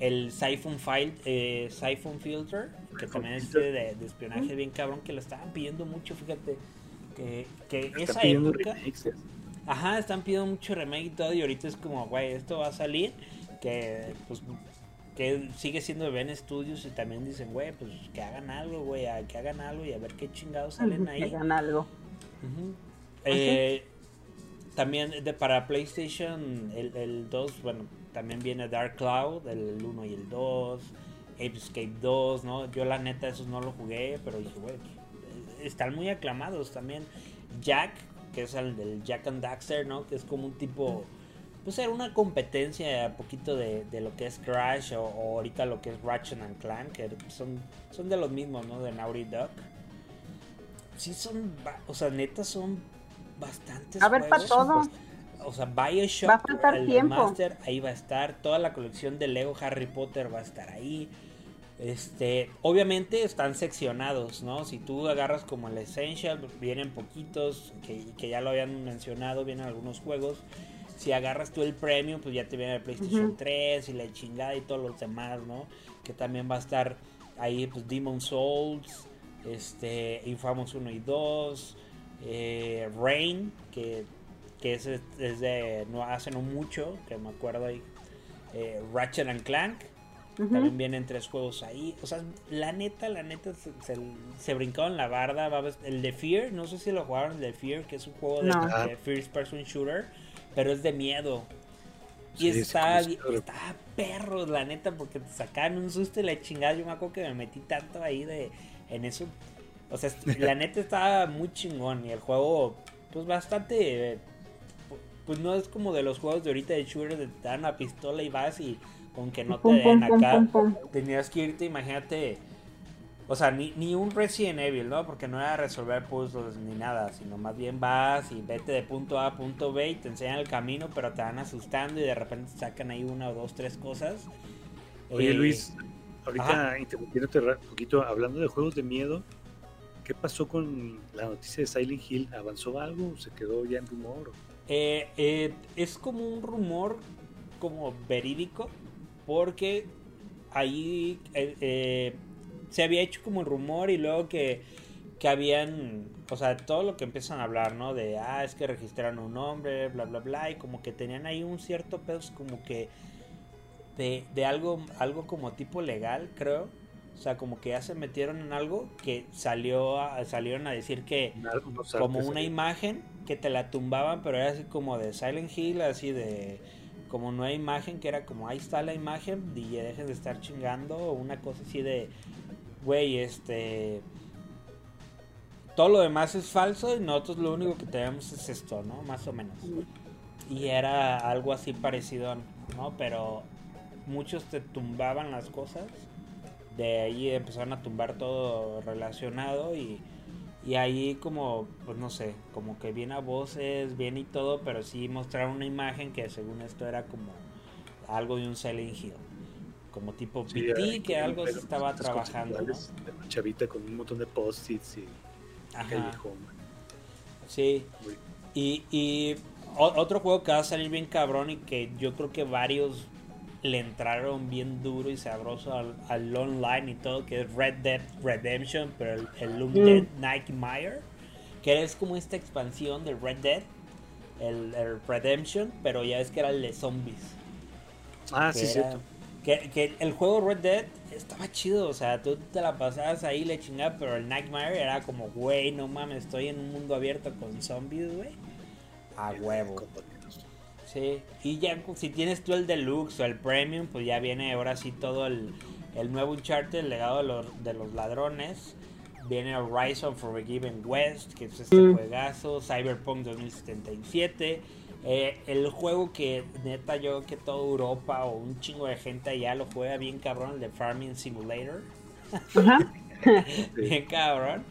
Speaker 4: el Siphon, File, eh, Siphon Filter, que también es de, de espionaje bien cabrón, que lo estaban pidiendo mucho, fíjate. Que, esa época.
Speaker 3: ¿eh?
Speaker 4: Ajá, están pidiendo mucho remake y todo, y ahorita es como, güey, esto va a salir, que pues que sigue siendo de Ben Studios y también dicen, güey, pues que hagan algo, güey, que hagan algo y a ver qué chingados salen ahí.
Speaker 2: hagan algo.
Speaker 4: Eh, también de, para PlayStation el, el 2, bueno, también viene Dark Cloud, el 1 y el 2, Ape Escape 2, ¿no? Yo la neta esos no lo jugué, pero dije, güey, están muy aclamados también. Jack, que es el del Jack and Daxter, ¿no? Que es como un tipo, pues era una competencia un poquito de, de lo que es Crash o, o ahorita lo que es Ratchet and Clank, que son, son de los mismos, ¿no? De Naughty Dog. Sí son, o sea, neta son bastantes
Speaker 2: A ver, pa'
Speaker 4: juegos.
Speaker 2: todo.
Speaker 4: O sea, Bioshock,
Speaker 2: Va a
Speaker 4: el
Speaker 2: tiempo.
Speaker 4: remaster, ahí va a estar. Toda la colección de Lego Harry Potter va a estar ahí. Este, obviamente están seccionados, ¿no? Si tú agarras como el Essential, vienen poquitos, que, que ya lo habían mencionado, vienen algunos juegos. Si agarras tú el Premium, pues ya te viene el PlayStation
Speaker 2: Ujú.
Speaker 4: 3 y la chingada y todos los demás, ¿no? Que también va a estar ahí, pues Demon Souls, este, Infamous 1 y 2, eh, Rain, que, que es, es de no hace no mucho, que me acuerdo ahí, eh, Ratchet and Clank, También vienen tres juegos ahí. O sea, la neta, la neta se, se, se brincaron la barda. va a ver- El de Fear, no sé si lo jugaron, el de Fear, que es un juego de,
Speaker 2: No.
Speaker 4: de First Person Shooter, pero es de miedo. Y
Speaker 3: Sí,
Speaker 4: está,
Speaker 3: claro.
Speaker 4: está perro, la neta, porque te sacaban un susto y la chingada. Yo me acuerdo que me metí tanto ahí de en eso. O sea, la neta estaba muy chingón. Y el juego, pues bastante. eh, pu- Pues no es como de los juegos de ahorita de shooter de te dan una pistola y vas y con que no te
Speaker 2: Pum,
Speaker 4: den
Speaker 2: pum,
Speaker 4: acá.
Speaker 2: pum, pum.
Speaker 4: Tenías que irte, imagínate. O sea, ni, ni un Resident Evil, ¿no? Porque no era resolver puzzles ni nada, sino más bien vas y vete de punto A a punto B y te enseñan el camino, pero te van asustando y de repente sacan ahí una o dos, tres cosas.
Speaker 3: Oye,
Speaker 4: Eh,
Speaker 3: Luis, ahorita
Speaker 4: ajá.
Speaker 3: interrumpiéndote un poquito, hablando de juegos de miedo, ¿qué pasó con la noticia de Silent Hill? ¿Avanzó algo? ¿Se quedó ya en rumor?
Speaker 4: Eh, eh, es como un rumor como verídico porque ahí eh, eh, se había hecho como un rumor y luego que, que habían, o sea, todo lo que empiezan a hablar, ¿no? De, ah, es que registraron un nombre, bla, bla, bla, y como que tenían ahí un cierto pedo, como que de, de algo, algo como tipo legal, creo. O sea, como que ya se metieron en algo que salió a- salieron a decir que como una imagen que te la tumbaban, pero era así como de Silent Hill, así de como hay imagen, que era como ahí está la imagen y dejen de estar chingando, o una cosa así de, güey, este, todo lo demás es falso y nosotros lo único que tenemos es esto, ¿no? Más o menos. Y era algo así parecido, ¿no? Pero muchos te tumbaban las cosas de ahí empezaron a tumbar todo relacionado y, y ahí como, pues no sé, como que bien a voces, bien y todo, pero sí mostraron una imagen que según esto era como algo de un Silent Hill. Como tipo
Speaker 3: Sí,
Speaker 4: PT, que algo se estaba trabajando, ¿no?
Speaker 3: una Chavita con un montón de post-its y callejón.
Speaker 4: sí. Y, y otro juego que va a salir bien cabrón y que yo creo que varios le entraron bien duro y sabroso al, al online y todo, que es Red Dead Redemption, pero el, el Undead Nightmare, que es como esta expansión de Red Dead, el, el Redemption, pero ya ves que era el de zombies.
Speaker 3: Ah,
Speaker 4: que
Speaker 3: sí,
Speaker 4: era-
Speaker 3: cierto.
Speaker 4: Que, que el juego Red Dead estaba chido, o sea, tú te la pasabas ahí le chingaba, pero el Nightmare era como, güey, no mames, estoy en un mundo abierto con zombies, güey. A huevo. Sí, y ya si tienes tú el deluxe o el premium, pues ya viene ahora sí todo el, el nuevo Uncharted, el legado de los, de los ladrones. Viene Horizon Forgiven West, que es este
Speaker 2: Mm.
Speaker 4: juegazo, Cyberpunk 2077. eh, el juego que neta yo que toda Europa o un chingo de gente allá lo juega bien cabrón, el de Farming Simulator.
Speaker 2: Ajá.
Speaker 4: Bien cabrón.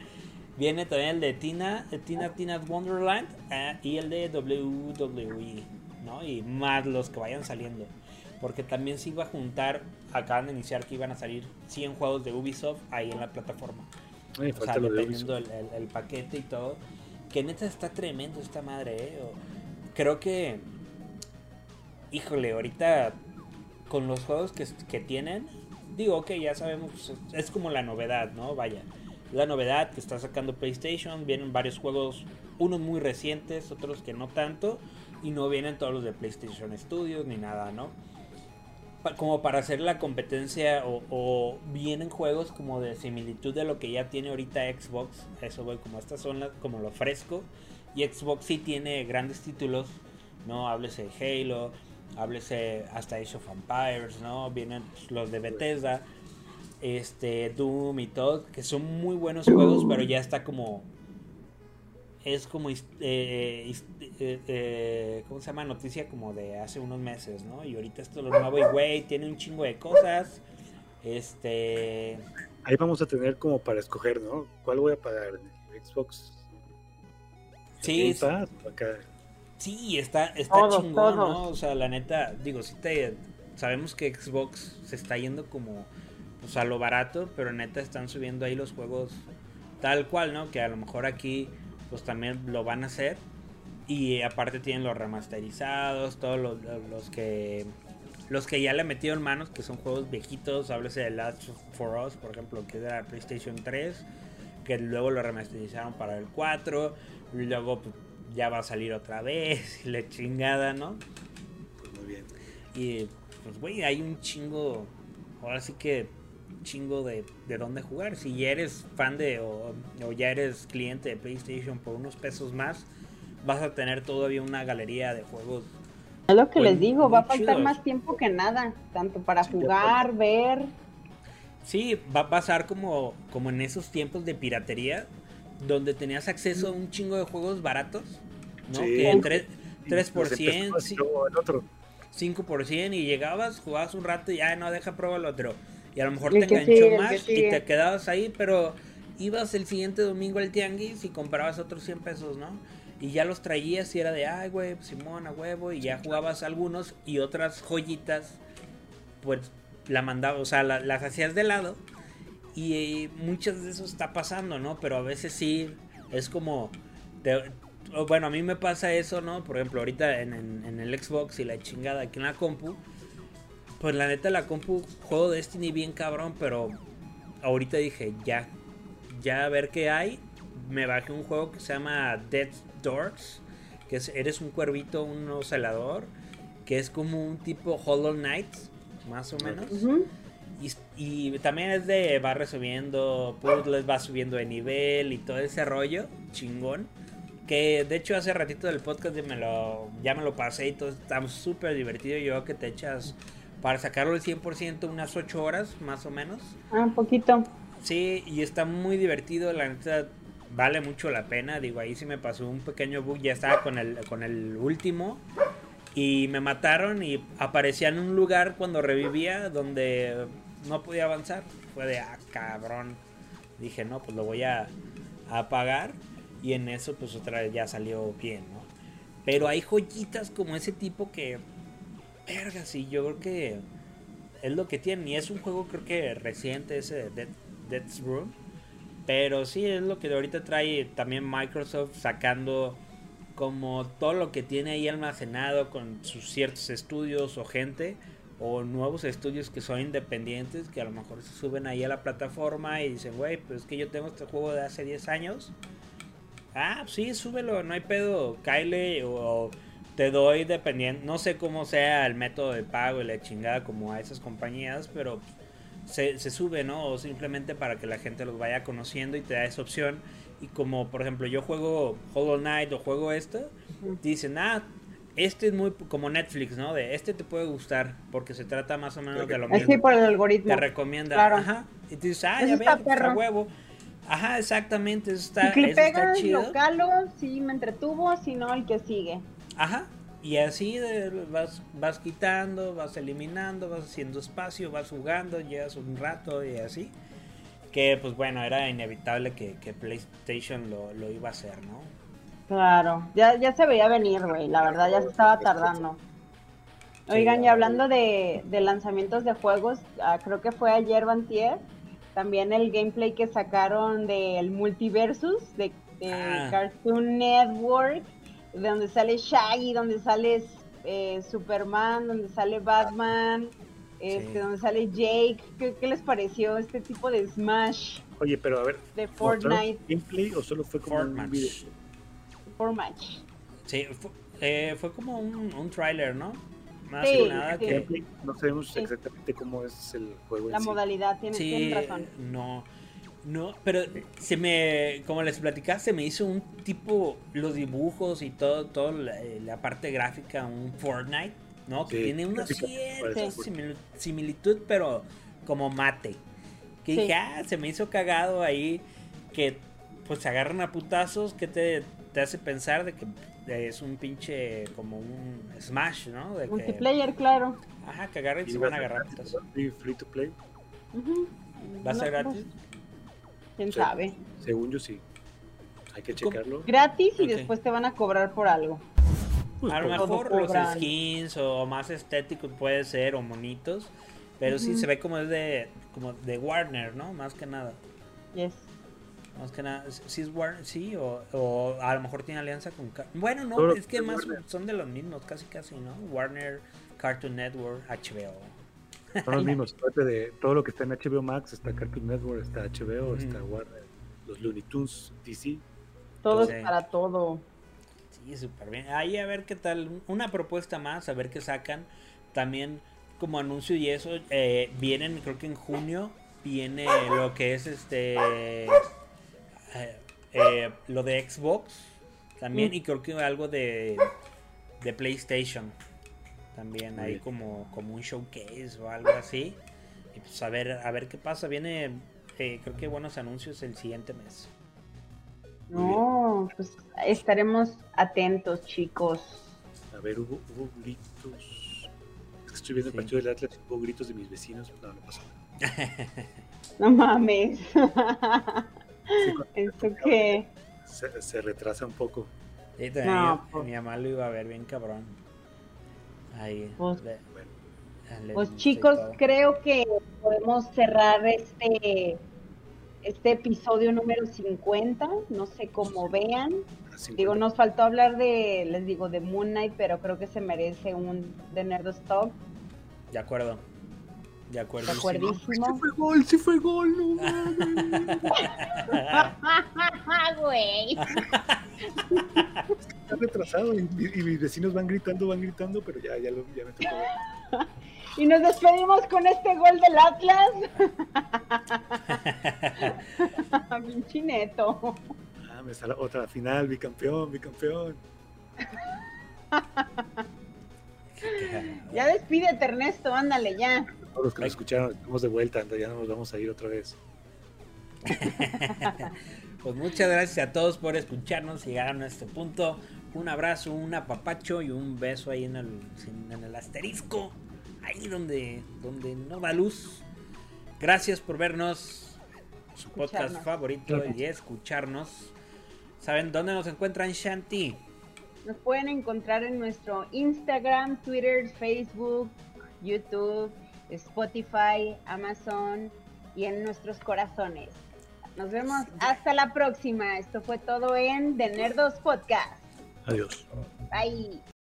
Speaker 4: Viene también el de Tina, Tina Tina's Wonderland eh, y el de WWE, ¿no? Y más los que vayan saliendo. Porque también se iba a juntar, acaban de iniciar que iban a salir 100 juegos de Ubisoft ahí en la plataforma.
Speaker 3: Ay,
Speaker 4: O sea, dependiendo el, el- el paquete y todo. Que neta está tremendo esta madre, ¿eh? O- creo que, híjole, ahorita con los juegos que, que tienen, digo, ok, ya sabemos, es- es como la novedad, ¿no? Vaya, la novedad que está sacando PlayStation, vienen varios juegos, unos muy recientes, otros que no tanto, y no vienen todos los de PlayStation Studios ni nada, ¿no? Como para hacer la competencia o, o vienen juegos como de similitud de lo que ya tiene ahorita Xbox, eso voy, como estas son las, como lo fresco, y Xbox sí tiene grandes títulos, ¿no? Háblese de Halo, háblese hasta Age of Empires, ¿no? Vienen los de Bethesda, este, Doom y todo, que son muy buenos juegos, pero ya está como... Es como, eh, eh, eh, ¿cómo se llama? Noticia como de hace unos meses, ¿no? Y ahorita esto es lo nuevo y, güey, tiene un chingo de cosas. Este...
Speaker 3: Ahí vamos a tener como para escoger, ¿no? ¿Cuál voy a pagar? ¿Xbox?
Speaker 4: Sí,
Speaker 3: acá?
Speaker 4: Sí, está, está
Speaker 2: Todos,
Speaker 4: chingón, ¿no? O sea, la neta, digo, sí te, sabemos que Xbox se está yendo como pues, a lo barato, pero neta están subiendo ahí los juegos tal cual, ¿no? Que a lo mejor aquí pues también lo van a hacer. Y aparte tienen los remasterizados, todos los, los que los que ya le metieron manos, que son juegos viejitos, háblese de Last for Us, por ejemplo, que era PlayStation 3, que luego lo remasterizaron para el 4, y luego pues, ya va a salir otra vez, y la chingada, ¿no?
Speaker 3: Pues muy bien.
Speaker 4: Y pues, güey, hay un chingo, ahora sí que chingo de, de dónde jugar. Si ya eres fan de o, o ya eres cliente de PlayStation por unos pesos más, vas a tener todavía una galería de juegos.
Speaker 2: Es lo que
Speaker 4: Pues,
Speaker 2: les digo, va a faltar
Speaker 4: chidos.
Speaker 2: más tiempo que nada, tanto para
Speaker 3: Sí,
Speaker 2: jugar, ver.
Speaker 4: Sí, va a pasar como, como en esos tiempos de piratería, donde tenías acceso a un chingo de juegos baratos, ¿no?
Speaker 3: Sí.
Speaker 4: Que en tre-
Speaker 3: Y
Speaker 4: 3%,
Speaker 3: nos empezamos
Speaker 4: sí.
Speaker 3: luego el otro.
Speaker 4: 5% y llegabas, jugabas un rato y ya no deja prueba el otro. Y a lo mejor
Speaker 2: El
Speaker 4: te enganchó
Speaker 2: sigue,
Speaker 4: más y te quedabas ahí, pero ibas el siguiente domingo al tianguis y comprabas otros 100 pesos, ¿no? Y ya los traías y era de, ay, güey, Simón, a huevo, y ya jugabas algunos y otras joyitas, pues la mandabas, o sea, la- las hacías de lado. Y eh, muchas de eso está pasando, ¿no? Pero a veces sí, es como, te- bueno, a mí me pasa eso, ¿no? Por ejemplo, ahorita en, en- en el Xbox y la chingada aquí en la compu, pues la neta la compu juego Destiny bien cabrón, pero ahorita dije, ya, ya a ver qué hay. Me bajé un juego que se llama Dead Doors, que es, eres un cuervito, un ocelador, que es como un tipo Hollow Knight, más o menos. Y, y también es de va resubiendo puzzles, va subiendo de nivel y todo ese rollo, chingón. Que de hecho hace ratito del podcast me lo, ya me lo pasé y todo está súper divertido. Yo que te echas para sacarlo al 100% unas 8 horas más o menos.
Speaker 2: Ah, un poquito.
Speaker 4: Sí, y está muy divertido, la neta vale mucho la pena. Digo, ahí sí me pasó un pequeño bug, ya estaba con el, con el último. Y me mataron y aparecía en un lugar cuando revivía donde no podía avanzar. fue de, ah, cabrón. Dije, no, pues lo voy a, a pagar. Y en eso, pues otra vez ya salió bien, ¿no? Pero hay joyitas como ese tipo que, verga, sí, yo creo que es lo que tienen. Y es un juego, creo que reciente, ese de Death's Room. Pero sí, es lo que ahorita trae también Microsoft sacando como todo lo que tiene ahí almacenado con sus ciertos estudios o gente o nuevos estudios que son independientes que a lo mejor se suben ahí a la plataforma y dicen, güey, pues es que yo tengo este juego de hace 10 años. Ah, sí, súbelo, no hay pedo, Kyle o te doy dependiendo, no sé cómo sea el método de pago y la chingada como a esas compañías, pero se, se sube, ¿no? O simplemente para que la gente los vaya conociendo y te da esa opción. Y como, por ejemplo, yo juego Hollow Knight o juego esto, dicen, ah, este es muy como Netflix, ¿no? De este te puede gustar porque se trata más o menos de lo mismo.
Speaker 2: Sí, por el algoritmo.
Speaker 4: Te recomienda.
Speaker 2: Claro.
Speaker 4: Ajá. Y tú dices, ah,
Speaker 2: Eso
Speaker 4: ya
Speaker 2: está
Speaker 4: ves, pues, a huevo. Ajá, exactamente. Eso está,
Speaker 2: Si
Speaker 4: eso está chido.
Speaker 2: lo calo, si me entretuvo, si no, el que sigue.
Speaker 4: Ajá. Y así de- vas, vas quitando, vas eliminando, vas haciendo espacio, vas jugando, llevas un rato y así. Que pues bueno, era inevitable que, que PlayStation lo, lo iba a hacer, ¿no?
Speaker 2: Claro, ya, ya se veía venir, güey, la verdad ya se estaba tardando. Oigan, y hablando de, de lanzamientos de juegos, ah, creo que fue ayer Bantier, también el gameplay que sacaron del Multiversus de, de
Speaker 4: Ah.
Speaker 2: Cartoon Network, de donde sale Shaggy, donde sale eh, Superman, donde sale Batman, este,
Speaker 4: Sí.
Speaker 2: donde sale Jake. ¿Qué, qué les pareció este tipo de Smash
Speaker 3: Oye, pero a ver,
Speaker 2: de
Speaker 3: ¿mostraron
Speaker 2: Fortnite
Speaker 3: gameplay o solo fue como un
Speaker 4: Fortnite.
Speaker 3: video?
Speaker 2: match?
Speaker 4: Sí, fue, eh, fue como un, un tráiler, ¿no? Más
Speaker 2: Sí,
Speaker 4: que nada
Speaker 2: sí.
Speaker 4: que...
Speaker 3: No sabemos
Speaker 2: Sí.
Speaker 3: exactamente cómo es el juego
Speaker 2: La
Speaker 3: en sí.
Speaker 2: modalidad, tiene,
Speaker 4: Sí,
Speaker 2: tienen razón.
Speaker 4: no, no, pero se me, como les platicaba, se me hizo un tipo, los dibujos y todo, todo la, eh, la parte gráfica, un Fortnite, ¿no? Que
Speaker 3: Sí,
Speaker 4: tiene una cierta simil- similitud, pero como mate. Que
Speaker 2: Sí.
Speaker 4: dije, ah, se me hizo cagado ahí que pues se agarran a putazos que te, te hace pensar de que es un pinche como un Smash, ¿no? De que,
Speaker 2: Multiplayer, claro.
Speaker 4: ajá, que agarran y se
Speaker 3: va
Speaker 4: van a agarrar putazos.
Speaker 3: Free, free to play.
Speaker 4: ¿Va a ser
Speaker 2: No,
Speaker 4: gratis?
Speaker 2: ¿Quién
Speaker 3: Sí.
Speaker 2: sabe?
Speaker 3: según yo sí. Hay que checarlo.
Speaker 2: Gratis y después te van a cobrar por algo.
Speaker 3: Pues,
Speaker 4: A lo mejor los
Speaker 2: cobran.
Speaker 4: skins o más estéticos puede ser o monitos, pero sí
Speaker 2: Ujú.
Speaker 4: se ve como es de como de Warner, ¿no? Más que nada.
Speaker 2: Yes.
Speaker 4: Más que nada, sí es Warner, sí, o, o a lo mejor tiene alianza con... Bueno, no, es que más
Speaker 3: Warner.
Speaker 4: son de los mismos, casi casi, ¿no? Warner, Cartoon Network, HBO.
Speaker 3: Son los mismos. Aparte de todo lo que está en HBO Max, está Cartoon Network, está HBO, está Warner, los Looney Tunes, DC.
Speaker 2: Todo es para todo.
Speaker 4: Sí, súper bien. Ahí a ver qué tal. Una propuesta más, a ver qué sacan. También como anuncio y eso, eh, vienen, creo que en junio, viene lo que es este... eh, eh, lo de Xbox también
Speaker 2: Mm.
Speaker 4: y creo que algo de, de PlayStation también ahí como, como un showcase o algo así y pues a ver a ver qué pasa viene eh, creo que buenos anuncios el siguiente mes
Speaker 2: No, pues estaremos atentos, chicos.
Speaker 3: A ver, hubo, hubo gritos. Es que estoy viendo
Speaker 4: Sí.
Speaker 3: el partido del Atlas y hubo gritos de mis vecinos. No, no pasó nada.
Speaker 2: No mames.
Speaker 3: Sí,
Speaker 2: ¿Esto qué?
Speaker 3: se, se retrasa un poco.
Speaker 4: Sí, también
Speaker 2: No,
Speaker 4: mi-
Speaker 2: pues.
Speaker 4: mi mamá lo iba a ver bien cabrón ahí
Speaker 2: Pues-
Speaker 4: le-
Speaker 3: Bueno,
Speaker 4: le
Speaker 2: Pues chicos,
Speaker 4: todo.
Speaker 2: creo que podemos cerrar este este episodio número 50, no sé cómo vean.
Speaker 3: así
Speaker 2: Digo, nos faltó hablar de, les digo, de Moon Knight, pero creo que se merece un de Nerd Stop.
Speaker 4: de acuerdo de acuerdo
Speaker 2: De acuerdísimo.
Speaker 3: Sí fue gol, sí fue gol, no mames.
Speaker 2: Güey.
Speaker 3: Está retrasado y, mis vecinos van gritando, van gritando, pero ya, ya, lo, ya me tocó ver.
Speaker 2: Y nos despedimos con este gol del Atlas. Pinche neto.
Speaker 3: Ah, me sale otra final, bicampeón, bicampeón.
Speaker 2: Ya despídete, Ernesto, ándale ya.
Speaker 3: Todos los que nos escucharon, estamos de vuelta, ya no nos vamos a ir otra vez.
Speaker 4: Pues muchas gracias a todos por escucharnos y llegaron a este punto. Un abrazo, un apapacho y un beso ahí en el, en el asterisco. Ahí donde, donde no da luz. Gracias por vernos, su podcast favorito y escucharnos. ¿Saben dónde nos encuentran, Shanti?
Speaker 2: Nos pueden encontrar en nuestro Instagram, Twitter, Facebook, YouTube, Spotify, Amazon y en nuestros corazones. Nos vemos hasta la próxima. Esto fue todo en The Nerdos Podcast.
Speaker 3: Adiós.
Speaker 2: Bye.